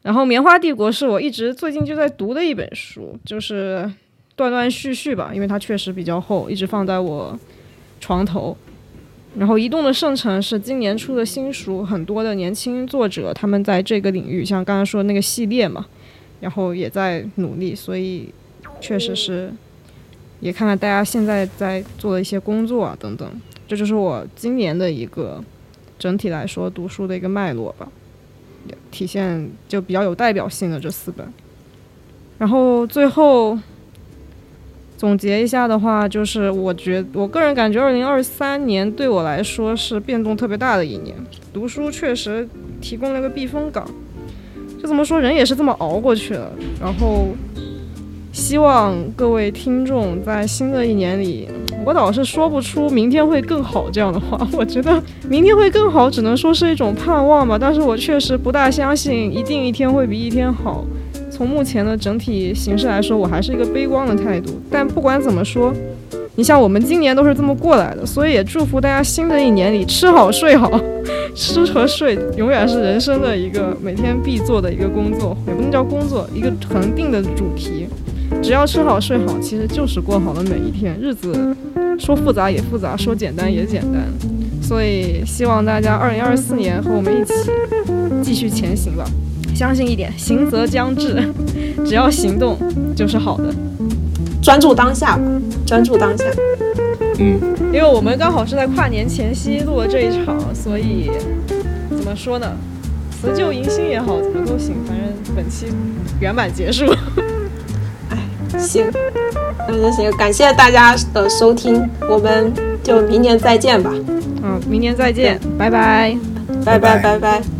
然后《棉花帝国》是我一直最近就在读的一本书，就是断断续续吧，因为它确实比较厚，一直放在我床头。然后《移动的圣城》是今年出的新书，很多的年轻作者他们在这个领域，像刚才说那个系列嘛，然后也在努力，所以确实是也看看大家现在在做的一些工作啊等等。这就是我今年的一个整体来说读书的一个脉络吧，体现就比较有代表性的这四本。然后最后总结一下的话，就是我觉我个人感觉，二零二三年对我来说是变动特别大的一年，读书确实提供了个避风港。就怎么说，人也是这么熬过去了。然后希望各位听众在新的一年里，我倒是说不出明天会更好这样的话。我觉得明天会更好，只能说是一种盼望吧。但是我确实不大相信一定一天会比一天好。从目前的整体形势来说，我还是一个悲观的态度。但不管怎么说，你像我们今年都是这么过来的，所以也祝福大家新的一年里吃好睡好。吃和睡永远是人生的一个每天必做的一个工作，也不能叫工作，一个恒定的主题。只要吃好睡好，其实就是过好了每一天。日子说复杂也复杂，说简单也简单。所以希望大家二零二四年和我们一起继续前行吧。相信一点，行则将至，只要行动就是好的。专注当下吧，专注当下。嗯，因为我们刚好是在跨年前夕录了这一场，所以怎么说呢？辞旧迎新也好，怎么都行，反正本期圆满结束。哎行，那就行，感谢大家的收听，我们就明年再见吧，嗯，明年再见，拜拜。拜拜拜拜拜。